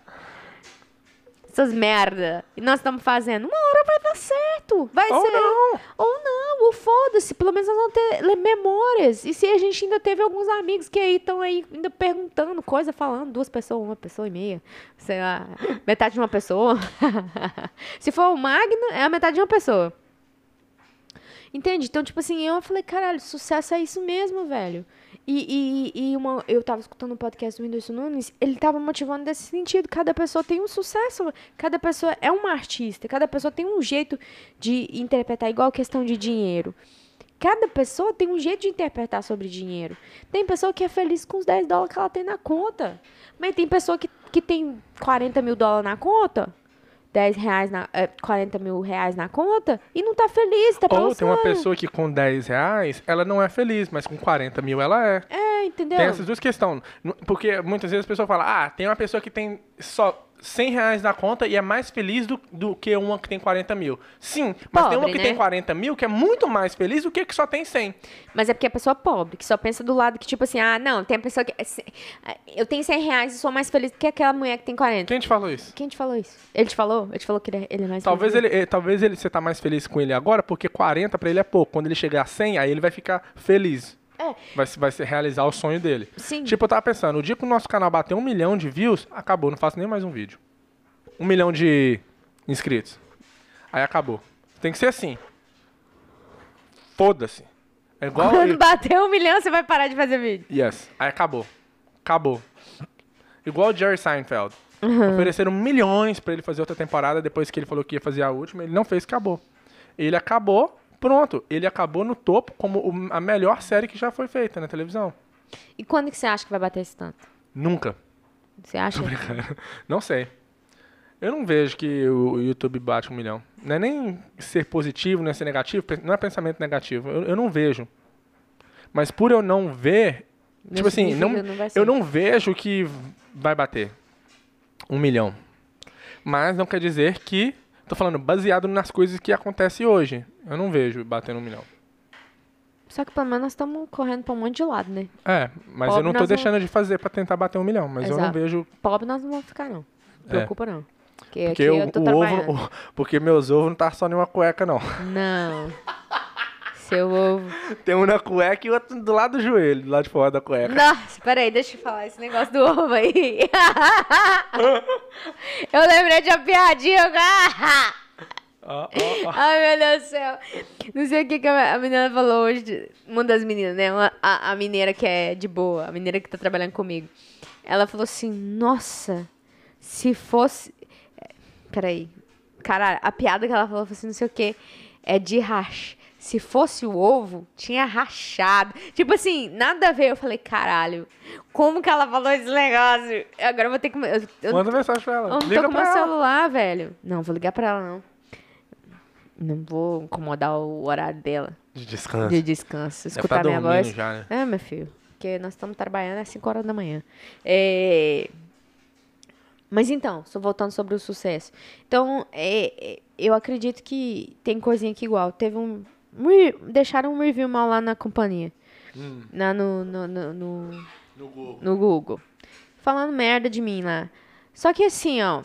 Speaker 1: Essas merda. E nós estamos fazendo. Uma hora vai dar certo. Vai
Speaker 2: Ou
Speaker 1: ser.
Speaker 2: não.
Speaker 1: Ou não, ou foda-se. Pelo menos nós vamos ter memórias. E se a gente ainda teve alguns amigos que aí estão aí ainda perguntando coisa, falando, duas pessoas, uma pessoa e meia. Sei lá, metade de uma pessoa. se for o Magno, é a metade de uma pessoa. Entende? Então, tipo assim, eu falei, caralho, sucesso é isso mesmo, velho. E, e, e uma, eu tava escutando o podcast do Whindersson Nunes, ele tava motivando nesse sentido. Cada pessoa tem um sucesso, cada pessoa é uma artista, cada pessoa tem um jeito de interpretar, igual a questão de dinheiro. Cada pessoa tem um jeito de interpretar sobre dinheiro. Tem pessoa que é feliz com os 10 dólares que ela tem na conta. Mas tem pessoa que, que tem 40 mil dólares na conta, 10 reais na, eh, 40 mil reais na conta, e não tá feliz, tá
Speaker 2: Ou tem uma pessoa que com 10 reais, ela não é feliz, mas com 40 mil ela é.
Speaker 1: É, entendeu?
Speaker 2: Tem essas duas questões. Porque muitas vezes a pessoa fala, ah, tem uma pessoa que tem só 100 reais na conta e é mais feliz do, do que uma que tem 40 mil. Sim, mas tem uma
Speaker 1: Pobre,
Speaker 2: que
Speaker 1: né?
Speaker 2: tem 40 mil que é muito mais feliz do que que só tem 100.
Speaker 1: Mas é porque a pessoa é pobre, que só pensa do lado que, tipo assim, ah, não, tem a pessoa que. Eu tenho 100 reais e sou mais feliz do que aquela mulher que tem 40.
Speaker 2: Quem te falou isso?
Speaker 1: Quem te falou isso? Ele te falou? Ele te falou que ele é, é mais
Speaker 2: Talvez
Speaker 1: feliz?
Speaker 2: ele, eh, talvez ele, você tá mais feliz com ele agora, porque 40 pra ele é pouco. Quando ele chegar a 100, aí ele vai ficar feliz.
Speaker 1: É.
Speaker 2: Vai, vai se realizar o sonho dele.
Speaker 1: Sim.
Speaker 2: Tipo, eu tava pensando, o dia que o nosso canal bater um milhão de views, acabou, não faço nem mais um vídeo. Um milhão de inscritos. Aí acabou. Tem que ser assim. Foda-se. É igual.
Speaker 1: Quando bater um milhão, você vai parar de fazer vídeo.
Speaker 2: Yes. Aí acabou. Acabou. Igual o Jerry Seinfeld.
Speaker 1: Uhum.
Speaker 2: Ofereceram milhões pra ele fazer outra temporada depois que ele falou que ia fazer a última. Ele não fez, acabou. Ele acabou, pronto. Ele acabou no topo como o- a melhor série que já foi feita na televisão.
Speaker 1: E quando que você acha que vai bater esse tanto?
Speaker 2: Nunca.
Speaker 1: Você acha?
Speaker 2: Não sei. Eu não vejo que o YouTube bate um milhão. Não é nem ser positivo, não é ser negativo, pe- não é pensamento negativo. Eu, eu não vejo. Mas por eu não ver,
Speaker 1: Não
Speaker 2: tipo assim, não,
Speaker 1: não vai ser.
Speaker 2: eu não vejo que vai bater um milhão. Mas não quer dizer que. Tô falando baseado nas coisas que acontecem hoje. Eu não vejo batendo um milhão.
Speaker 1: Só que pelo menos nós estamos correndo pra um monte de lado, né?
Speaker 2: É, mas
Speaker 1: Pobre
Speaker 2: eu não tô
Speaker 1: não-
Speaker 2: deixando de fazer pra tentar bater um milhão. Mas eu não
Speaker 1: Exato.
Speaker 2: vejo.
Speaker 1: Pobre nós não vamos ficar, não.
Speaker 2: É.
Speaker 1: Preocupa, não. Porque,
Speaker 2: Porque,
Speaker 1: eu
Speaker 2: o ovo. o- porque meus ovos não tá só em uma cueca, não.
Speaker 1: Não. Seu ovo.
Speaker 2: Tem um na cueca e outro do lado do joelho, do lado de fora da cueca.
Speaker 1: Nossa, peraí, deixa eu falar esse negócio do ovo aí. eu lembrei de uma piadinha.
Speaker 2: Ó, ó, ó.
Speaker 1: Ai, meu Deus do céu. Não sei o que, que a menina falou hoje. Uma das meninas, né? Uma- a, a mineira que é de boa, a mineira que tá trabalhando comigo. Ela falou assim: Nossa, se fosse. é, Peraí. Caralho, a piada que ela falou foi assim, não sei o quê. É de rach. Se fosse o ovo, tinha rachado. Tipo assim, nada a ver. Eu falei, caralho, como que ela falou esse negócio? Agora eu vou ter que. Eu, eu,
Speaker 2: Manda mensagem pra ela.
Speaker 1: eu não
Speaker 2: Liga
Speaker 1: tô com meu
Speaker 2: ela.
Speaker 1: celular, velho. Não, vou ligar pra ela, não. Não vou incomodar o horário dela
Speaker 2: De descanso.
Speaker 1: de descanso.
Speaker 2: Deve
Speaker 1: Escutar minha voz.
Speaker 2: já, né?
Speaker 1: É, meu filho. Porque nós estamos trabalhando às 5 horas da manhã. É... Mas então, só voltando sobre o sucesso. Então, é, é, eu acredito que tem coisinha que igual. Teve um. deixaram um review mal lá na companhia.
Speaker 2: Hum,
Speaker 1: Lá no, no, no, no,
Speaker 2: no Google.
Speaker 1: no Google. Falando merda de mim lá. Só que assim, ó.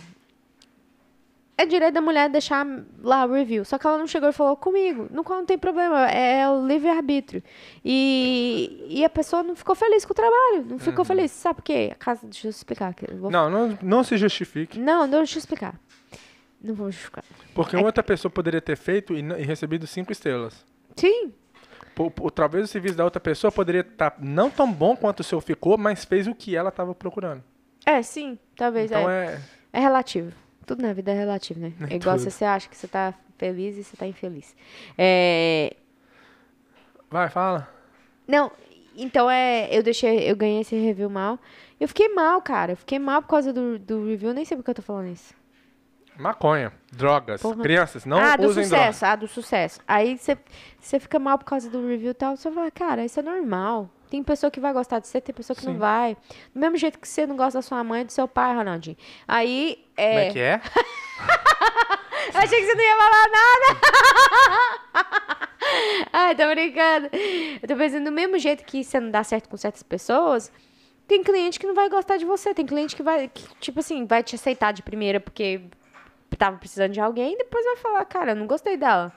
Speaker 1: É direito da mulher deixar lá o review. Só que ela não chegou e falou comigo. No qual não tem problema. É o livre-arbítrio. E, e a pessoa não ficou feliz com o trabalho. Não ficou feliz. Sabe por quê? A casa, deixa eu explicar. que eu vou-
Speaker 2: Não, não, não se justifique.
Speaker 1: Não, deixa eu explicar. Não vou justificar.
Speaker 2: Porque
Speaker 1: É
Speaker 2: outra pessoa poderia ter feito e, e recebido cinco estrelas.
Speaker 1: Sim,
Speaker 2: Por, por- talvez o serviço da outra pessoa poderia estar não tão bom quanto o seu ficou, mas fez o que ela estava procurando.
Speaker 1: é, sim. Talvez.
Speaker 2: Então
Speaker 1: é.
Speaker 2: é.
Speaker 1: É relativo. Tudo na vida é relativo, né? É igual se você acha que você tá feliz e você tá infeliz. É,
Speaker 2: Vai, fala.
Speaker 1: Não, então é. Eu deixei. Eu ganhei esse review mal. Eu fiquei mal, cara. Eu fiquei mal por causa do, do review. Nem sei porque eu tô falando isso.
Speaker 2: Maconha, drogas,
Speaker 1: Porra.
Speaker 2: crianças, não
Speaker 1: ah, do
Speaker 2: usem drogas.
Speaker 1: sucesso. Ah, do sucesso. Aí você você fica mal por causa do review e tal. Você fala, cara, isso é normal. Tem pessoa que vai gostar de você, tem pessoa que não
Speaker 2: Sim.
Speaker 1: vai. Do mesmo jeito que você não gosta da sua mãe do seu pai, Ronaldinho. Aí.
Speaker 2: Como
Speaker 1: É...
Speaker 2: é que é?
Speaker 1: Achei que você não ia falar nada. Ai, tô brincando. Eu tô pensando, do mesmo jeito que você não dá certo com certas pessoas, tem cliente que não vai gostar de você. Tem cliente que vai, que, tipo assim, vai te aceitar de primeira porque tava precisando de alguém e depois vai falar, cara, eu não gostei dela.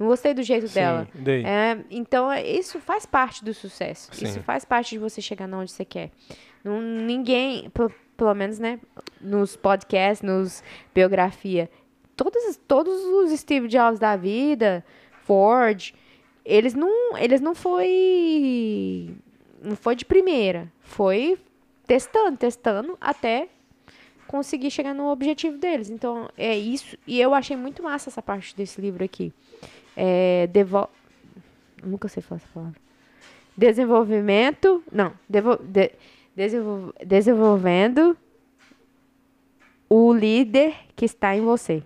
Speaker 1: Não gostei do jeito
Speaker 2: Sim,
Speaker 1: dela. É, então, é- isso faz parte do sucesso.
Speaker 2: Sim.
Speaker 1: Isso faz parte de você chegar onde você quer. Não, ninguém, pelo, pelo menos, né, nos podcasts, nos biografia, todos, todos os Steve Jobs da vida, Ford, eles não, eles não foi não foi de primeira, foi testando, testando até conseguir chegar no objetivo deles. Então, é isso, e eu achei muito massa essa parte desse livro aqui. É, devo... Nunca sei falar essa palavra. Desenvolvimento. Não. Devo, de- desenvol- desenvolvendo o líder que está em você.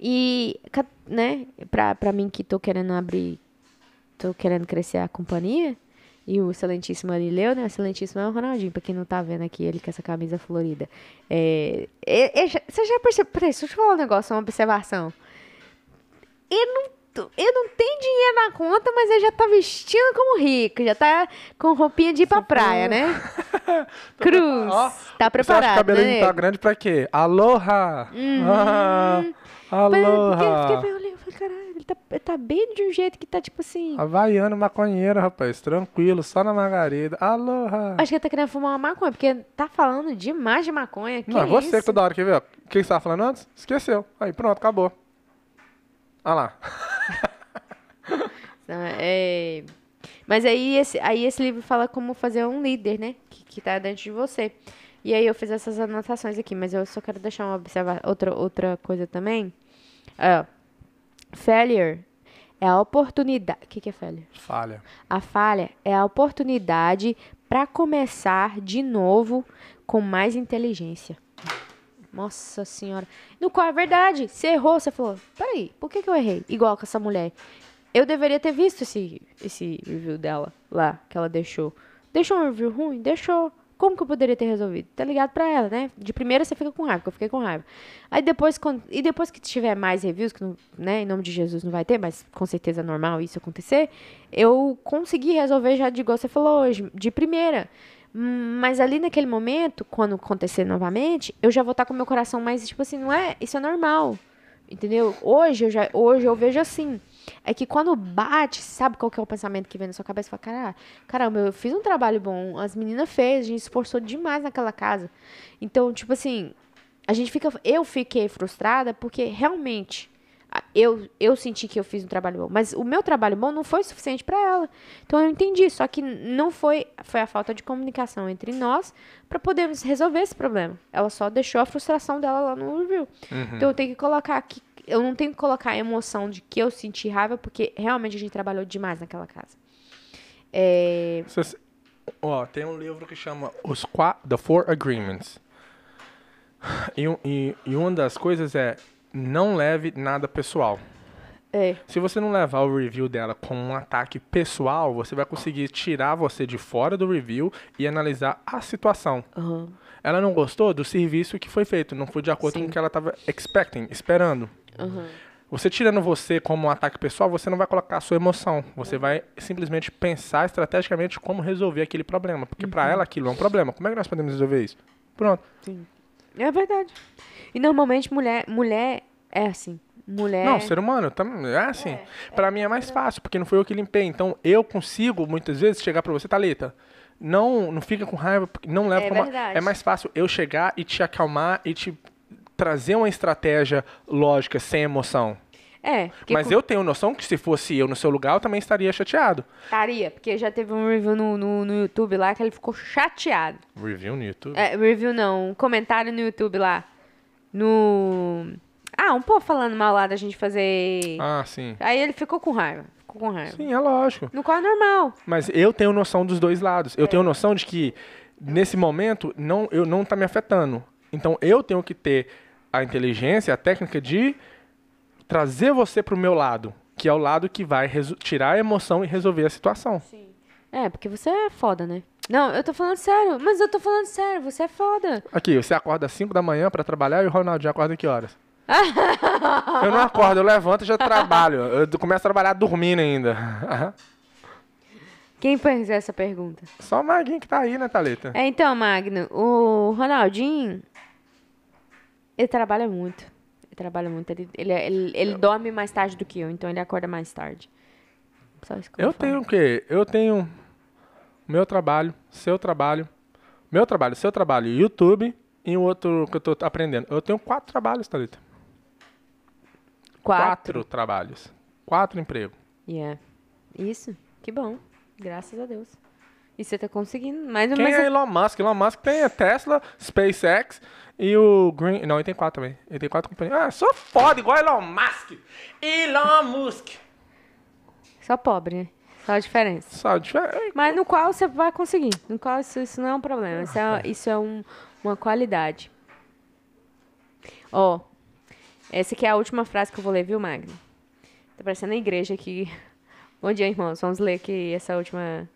Speaker 1: E, ca- né, pra, pra mim que tô querendo abrir, tô querendo crescer a companhia, e o excelentíssimo ali leu, né? O excelentíssimo é o Ronaldinho, pra quem não tá vendo aqui, ele com essa camisa florida. É, é- é- você já percebeu? Peraí, deixa eu te falar um negócio, uma observação. Ele não, ele não tem dinheiro na conta, mas ele já tá vestindo como rico, já tá com roupinha de ir pra praia, né? Cruz,
Speaker 2: Ó,
Speaker 1: tá
Speaker 2: Você acha que o
Speaker 1: preparado,
Speaker 2: cabelinho
Speaker 1: né?
Speaker 2: tá grande pra quê? Aloha! Ah,
Speaker 1: Mas é porque eu
Speaker 2: aloha!
Speaker 1: fiquei eu eu falei, caralho, ele tá, ele tá bem de um jeito que tá tipo assim.
Speaker 2: Havaiano maconheiro, rapaz. Tranquilo, só na margarida. Aloha!
Speaker 1: Acho que ele tá querendo fumar uma maconha, porque tá falando demais de maconha. Que
Speaker 2: Não, é você
Speaker 1: isso?
Speaker 2: que toda hora, quer ver? O que você tava falando antes? Esqueceu. Aí, pronto, acabou. Olha lá.
Speaker 1: É... Mas aí esse, aí esse livro fala como fazer um líder, né? Que, que tá dentro de você. E aí eu fiz essas anotações aqui, mas eu só quero deixar uma observa outra, outra coisa também. Ó, failure é a oportunidade. O que, que é failure?
Speaker 2: Falha.
Speaker 1: A falha é a oportunidade para começar de novo com mais inteligência. Nossa senhora. No qual é verdade. Você errou, você falou, peraí, por que, que eu errei? Igual com essa mulher. Eu deveria ter visto esse, esse review dela lá, que ela deixou. Deixou um review ruim? Deixou. Como que eu poderia ter resolvido? Tá ligado pra ela, né? De primeira você fica com raiva, porque eu fiquei com raiva. Aí depois, quando, e depois que tiver mais reviews, que não, né, em nome de Jesus não vai ter, mas com certeza é normal isso acontecer, eu consegui resolver já de igual você falou hoje, de primeira. Mas ali naquele momento, quando acontecer novamente, eu já vou estar com meu coração mais, tipo assim, não é? Isso é normal. Entendeu? Hoje eu, já, hoje eu vejo assim. É que quando bate, sabe qual que é o pensamento que vem na sua cabeça? Fala, cara, caramba, eu fiz um trabalho bom, as meninas fez, a gente esforçou demais naquela casa. Então, tipo assim, a gente fica. Eu fiquei frustrada porque realmente eu, eu senti que eu fiz um trabalho bom. Mas o meu trabalho bom não foi suficiente pra ela. Então eu entendi. Só que não foi, foi a falta de comunicação entre nós pra podermos resolver esse problema. Ela só deixou a frustração dela lá no review. Então eu tenho que colocar aqui. Eu não tenho que colocar a emoção de que eu senti raiva, porque realmente a gente trabalhou demais naquela casa. É,
Speaker 2: Ó, tem um livro que chama Os Qua The Four Agreements. E, e, e uma das coisas é não leve nada pessoal.
Speaker 1: é,
Speaker 2: Se você não levar o review dela como um ataque pessoal, você vai conseguir tirar você de fora do review e analisar a situação.
Speaker 1: aham.
Speaker 2: Ela não gostou do serviço que foi feito, não foi de acordo
Speaker 1: Sim.
Speaker 2: com o que ela estava expecting, esperando.
Speaker 1: Aham.
Speaker 2: Você tirando você como um ataque pessoal, você não vai colocar a sua emoção. Você vai simplesmente pensar estrategicamente como resolver aquele problema. Porque pra ela aquilo é um problema. Como é que nós podemos resolver isso? Pronto.
Speaker 1: É verdade. E normalmente mulher, mulher é assim. Mulher.
Speaker 2: Não, ser humano também é assim. Pra mim é mais fácil, porque não foi eu que limpei. Então eu consigo muitas vezes chegar pra você, Thalita. Não, não fica com raiva, porque não leva
Speaker 1: É
Speaker 2: como
Speaker 1: verdade.
Speaker 2: é mais fácil eu chegar e te acalmar e te trazer uma estratégia lógica sem emoção.
Speaker 1: É.
Speaker 2: Mas
Speaker 1: com-
Speaker 2: eu tenho noção que se fosse eu no seu lugar, eu também estaria chateado.
Speaker 1: Estaria, porque já teve um review no, no, no YouTube lá que ele ficou chateado.
Speaker 2: Review no YouTube?
Speaker 1: É, review não, um comentário no YouTube lá. No. Ah, um povo falando mal lá da gente fazer.
Speaker 2: Ah, sim.
Speaker 1: Aí ele ficou com raiva. Ficou com raiva.
Speaker 2: Sim, é lógico.
Speaker 1: No qual é normal.
Speaker 2: Mas eu tenho noção dos dois lados.
Speaker 1: É.
Speaker 2: Eu tenho noção de que nesse momento não eu não tá me afetando. Então eu tenho que ter a inteligência, a técnica de trazer você pro meu lado, que é o lado que vai tirar a emoção e resolver a situação.
Speaker 1: É, porque você é foda, né? Não, eu tô falando sério. Mas eu tô falando sério, você é foda.
Speaker 2: Aqui, você acorda às 5 da manhã pra trabalhar e o Ronaldinho acorda que horas? eu não acordo, eu levanto e já trabalho. Eu começo a trabalhar dormindo ainda.
Speaker 1: Quem fez essa pergunta?
Speaker 2: Só o Maguinho que tá aí, né, Thalita?
Speaker 1: É, então, Magno, o Ronaldinho, ele trabalha muito. Trabalha muito. Ele, ele, ele, ele dorme mais tarde do que eu, então ele acorda mais tarde. Só isso que eu,
Speaker 2: Eu tenho o quê? Eu tenho meu trabalho, seu trabalho, meu trabalho, seu trabalho, YouTube e o outro que eu tô aprendendo. Eu tenho quatro trabalhos, Thalita.
Speaker 1: Quatro.
Speaker 2: trabalhos. Quatro empregos.
Speaker 1: Yeah. Isso, que bom. Graças a Deus. E você tá conseguindo. Mas,
Speaker 2: Quem
Speaker 1: mas
Speaker 2: é Elon Musk? Elon Musk tem a Tesla, SpaceX e o Green... Não, ele tem quatro também. Ele tem quatro companhias. Ah, sou foda, igual Elon Musk. Elon Musk.
Speaker 1: só pobre, né? Só a diferença.
Speaker 2: Só diferente.
Speaker 1: Mas no qual você vai conseguir. No qual isso, isso não é um problema. Isso é, isso é um- uma qualidade. Ó, essa aqui é a última frase que eu vou ler, viu, Magno? Tá parecendo a igreja aqui. Bom dia, irmãos. Vamos ler aqui essa última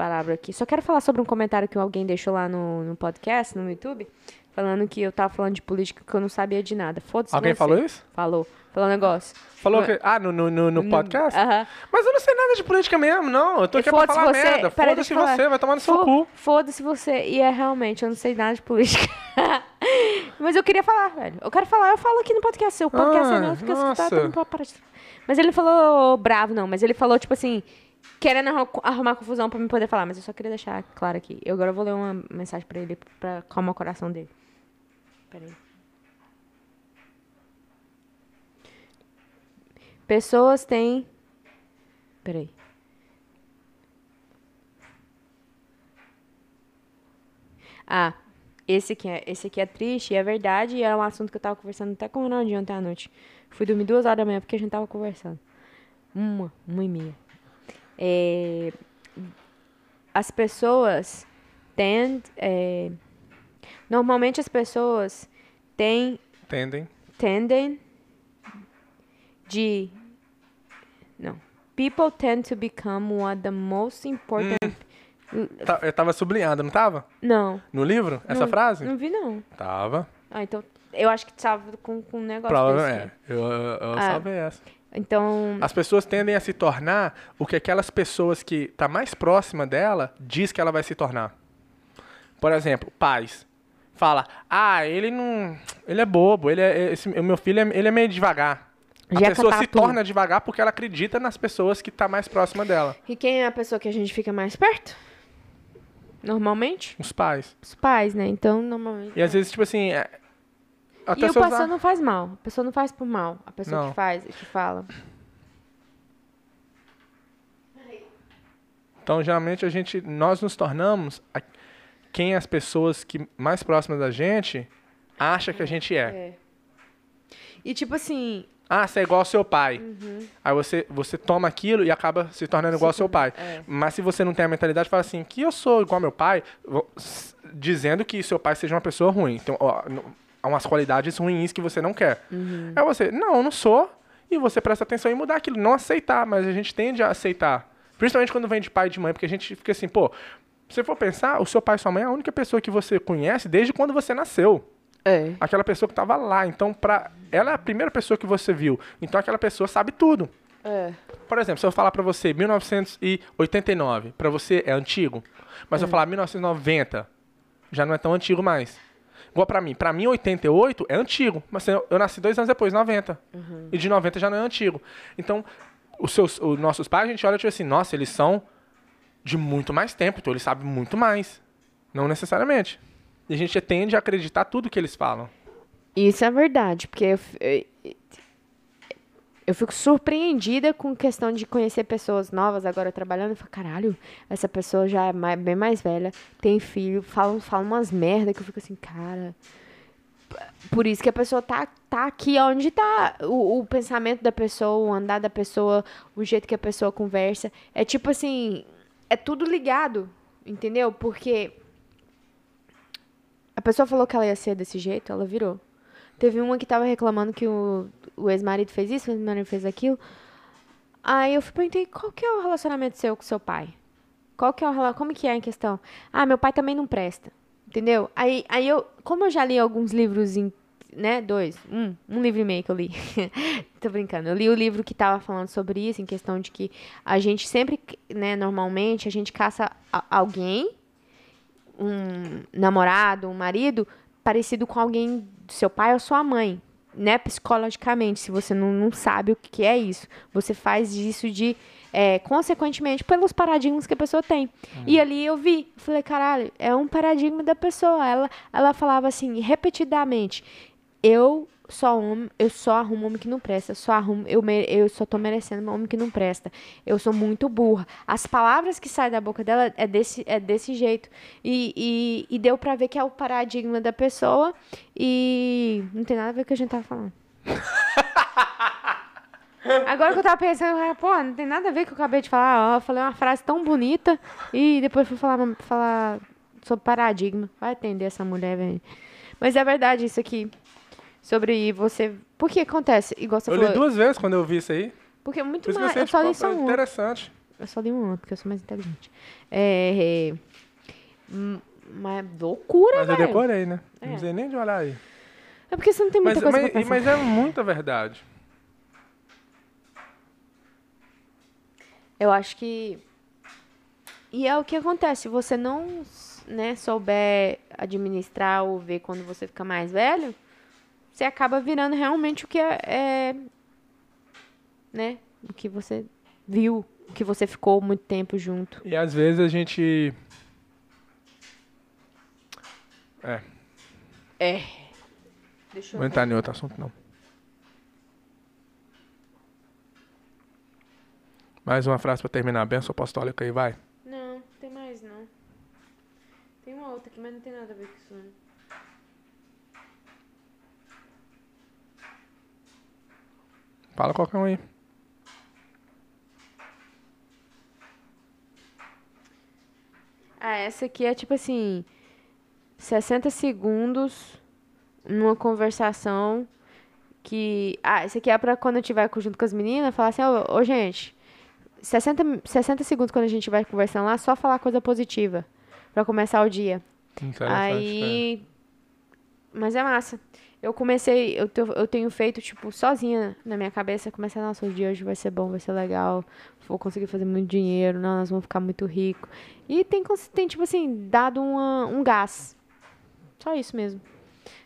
Speaker 1: palavra aqui. Só quero falar sobre um comentário que alguém deixou lá no, no podcast, no YouTube, falando que eu tava falando de política que eu não sabia de nada. Foda-se
Speaker 2: Alguém
Speaker 1: você.
Speaker 2: falou isso?
Speaker 1: Falou. Falou um negócio.
Speaker 2: Falou que... Ah, no, no, no, no podcast?
Speaker 1: Aham.
Speaker 2: Mas eu não sei nada de política mesmo, não. Eu tô aqui pra falar
Speaker 1: você.
Speaker 2: merda. Foda-se você, vai tomar no seu cu.
Speaker 1: Foda-se você. E é realmente, eu não sei nada de política. Mas eu queria falar, velho. Eu quero falar, eu falo aqui no podcast. Seu podcast
Speaker 2: Ah,
Speaker 1: é meu, fica escutado, não pode parar de- Mas ele falou bravo, não. Mas ele falou, tipo assim, querendo arru- arrumar confusão pra me poder falar. Mas eu só queria deixar claro aqui. Eu agora vou ler uma mensagem pra ele, pra acalmar o coração dele. Peraí. Pessoas têm. Peraí. Ah, esse aqui, é, esse aqui é triste e é verdade. E é um assunto que eu tava conversando até com o Ronaldinho ontem à noite. Fui dormir duas horas da manhã porque a gente tava conversando. Uma, uma e meia. É, as pessoas tendem. é, normalmente as pessoas têm
Speaker 2: Entendem?
Speaker 1: tendem de não people tend to become one of the most important
Speaker 2: Tá- Eu tava sublinhado, não tava?
Speaker 1: não
Speaker 2: No livro? Essa
Speaker 1: não,
Speaker 2: frase?
Speaker 1: não vi não
Speaker 2: Tava.
Speaker 1: ah então eu acho que tava com, com um negócio
Speaker 2: Provavelmente. É, eu, eu, eu
Speaker 1: Ah.
Speaker 2: salvei essa.
Speaker 1: Então
Speaker 2: As pessoas tendem a se tornar o que aquelas pessoas que tá mais próxima dela diz que ela vai se tornar. Por exemplo, pais. Fala, ah, ele não. Ele é bobo, ele é. Esse, o meu filho é, ele é meio devagar. A
Speaker 1: Jeca
Speaker 2: pessoa se
Speaker 1: Tatu.
Speaker 2: torna devagar porque ela acredita nas pessoas que tá mais próxima dela.
Speaker 1: e quem é a pessoa que a gente fica mais perto normalmente
Speaker 2: Os pais.
Speaker 1: os pais né então normalmente
Speaker 2: E às vezes, tipo assim, é, Até
Speaker 1: e o
Speaker 2: a-
Speaker 1: não faz mal. A pessoa não faz por mal. A pessoa
Speaker 2: Não.
Speaker 1: que faz, que fala.
Speaker 2: Então, geralmente, a gente, nós nos tornamos a- quem as pessoas que mais próximas da gente acha que a gente é.
Speaker 1: É. E tipo assim,
Speaker 2: Ah, você é igual ao seu pai.
Speaker 1: Uhum.
Speaker 2: Aí você, você toma aquilo e acaba se tornando igual ao seu pai.
Speaker 1: é.
Speaker 2: Mas se você não tem a mentalidade, fala assim, que eu sou igual ao meu pai, dizendo que seu pai seja uma pessoa ruim. Então, ó, umas qualidades ruins que você não quer.
Speaker 1: Uhum.
Speaker 2: Aí você, não, eu não sou. E você presta atenção em mudar aquilo, não aceitar, mas a gente tende a aceitar. Principalmente quando vem de pai e de mãe, porque a gente fica assim, pô, se você for pensar, o seu pai e sua mãe é a única pessoa que você conhece desde quando você nasceu
Speaker 1: é.
Speaker 2: aquela pessoa que estava lá. Então, pra, ela é a primeira pessoa que você viu. Então, aquela pessoa sabe tudo.
Speaker 1: É.
Speaker 2: Por exemplo, se eu falar pra você 1989, pra você é antigo. Mas se eu falar 1990, já não é tão antigo mais. Igual pra mim. Pra mim, 88 é antigo. Mas eu, eu nasci dois anos depois, 90. E de 90 já não é antigo. Então, os, seus, os nossos pais, a gente olha tipo assim, nossa, eles são de muito mais tempo. Então, eles sabem muito mais. Não necessariamente. E a gente tende a acreditar tudo que eles falam.
Speaker 1: Isso é verdade, porque eu, eu, eu fico surpreendida com questão de conhecer pessoas novas agora trabalhando. Eu falo, caralho, essa pessoa já é mai- bem mais velha, tem filho, fala, fala umas merda que eu fico assim, cara. Por isso que a pessoa tá, tá aqui onde tá o, o pensamento da pessoa, o andar da pessoa, o jeito que a pessoa conversa. É tipo assim, é tudo ligado, entendeu? Porque a pessoa falou que ela ia ser desse jeito, ela virou. Teve uma que tava reclamando que o, o ex-marido fez isso, o ex-marido fez aquilo. Aí eu perguntei, qual que é o relacionamento seu com seu pai? Qual que é o como que é em questão? Ah, meu pai também não presta. Entendeu? Aí, aí eu, como eu já li alguns livros em, né, dois, um, um livro e meio que eu li. Tô brincando. Eu li o livro que tava falando sobre isso, em questão de que a gente sempre, né, normalmente, a gente caça a- alguém um namorado, um marido, parecido com alguém do seu pai ou sua mãe, né? Psicologicamente, se você não, não sabe o que é isso. Você faz isso de, é, consequentemente, pelos paradigmas que a pessoa tem. E ali eu vi, eu falei, caralho, é um paradigma da pessoa. Ela, ela falava assim, repetidamente, eu só homem, eu só arrumo homem que não presta, só arrumo, eu, me- eu só tô merecendo um homem que não presta. Eu sou muito burra. As palavras que saem da boca dela é desse, é desse jeito. E, e, e deu pra ver que é o paradigma da pessoa e não tem nada a ver com o que a gente tava falando. Agora que eu tava pensando, eu falei, pô, não tem nada a ver com o que eu acabei de falar. Eu falei uma frase tão bonita e depois fui falar, falar sobre paradigma. Vai atender essa mulher, velho. Mas é verdade isso aqui. Sobre você. Por que acontece? Igual você
Speaker 2: Eu li
Speaker 1: falou.
Speaker 2: duas vezes quando eu vi isso aí.
Speaker 1: Porque é muito
Speaker 2: Por
Speaker 1: mais.
Speaker 2: eu
Speaker 1: Eu só li
Speaker 2: sempre
Speaker 1: só um.
Speaker 2: interessante.
Speaker 1: Eu só li um, porque eu sou mais inteligente. É. é, hum, Mas é loucura,
Speaker 2: Mas eu
Speaker 1: velho.
Speaker 2: decorei, né? Não
Speaker 1: É.
Speaker 2: precisei nem de olhar aí.
Speaker 1: É porque você não tem muita
Speaker 2: Mas,
Speaker 1: coisa
Speaker 2: mas, mas é muita verdade.
Speaker 1: Eu acho que. E é o que acontece. Se você não né, souber administrar ou ver quando você fica mais velho, você acaba virando realmente o que é. é, né? O que você viu, o que você ficou muito tempo junto.
Speaker 2: E às vezes a gente. É,
Speaker 1: É. Deixa
Speaker 2: não vou entrar em outro assunto, não. Mais uma frase pra terminar. Benção apostólica aí, vai.
Speaker 1: Não, tem mais não. Tem uma outra aqui, mas não tem nada a ver com isso. Não.
Speaker 2: Fala qualquer um aí.
Speaker 1: Ah, essa aqui é tipo assim: 60 segundos numa conversação que. Ah, essa aqui é pra quando eu estiver junto com as meninas, falar assim: ô, ô, gente, 60, mi- 60 segundos quando a gente vai conversando lá, só falar coisa positiva pra começar o dia. Aí. Mas é massa. Eu comecei, eu, te- eu tenho feito, tipo, sozinha na minha cabeça. Comecei, nossa, o dia hoje vai ser bom, vai ser legal. Vou conseguir fazer muito dinheiro, não, nós vamos ficar muito ricos. E tem, tem tipo assim, dado uma, um gás. Só isso mesmo.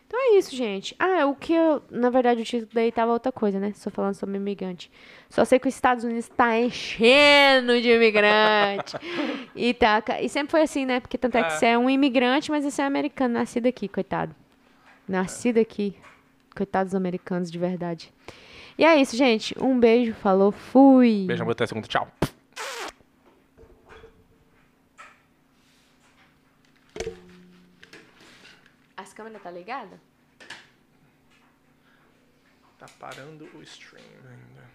Speaker 1: Então é isso, gente. Ah, o que eu. Na verdade, o título daí tava outra coisa, né? Só falando sobre imigrante. Só sei que os Estados Unidos tá enchendo de imigrante. e, tá, e sempre foi assim, né? Porque tanto é que
Speaker 2: É.
Speaker 1: você é um imigrante, mas você é americano, nascido aqui, coitado. Nascido aqui. Coitados dos americanos de verdade. E é isso, gente. Um beijo, falou, fui.
Speaker 2: Beijo, até segunda. Tchau.
Speaker 1: As câmeras tá ligada?
Speaker 2: Tá parando o stream ainda.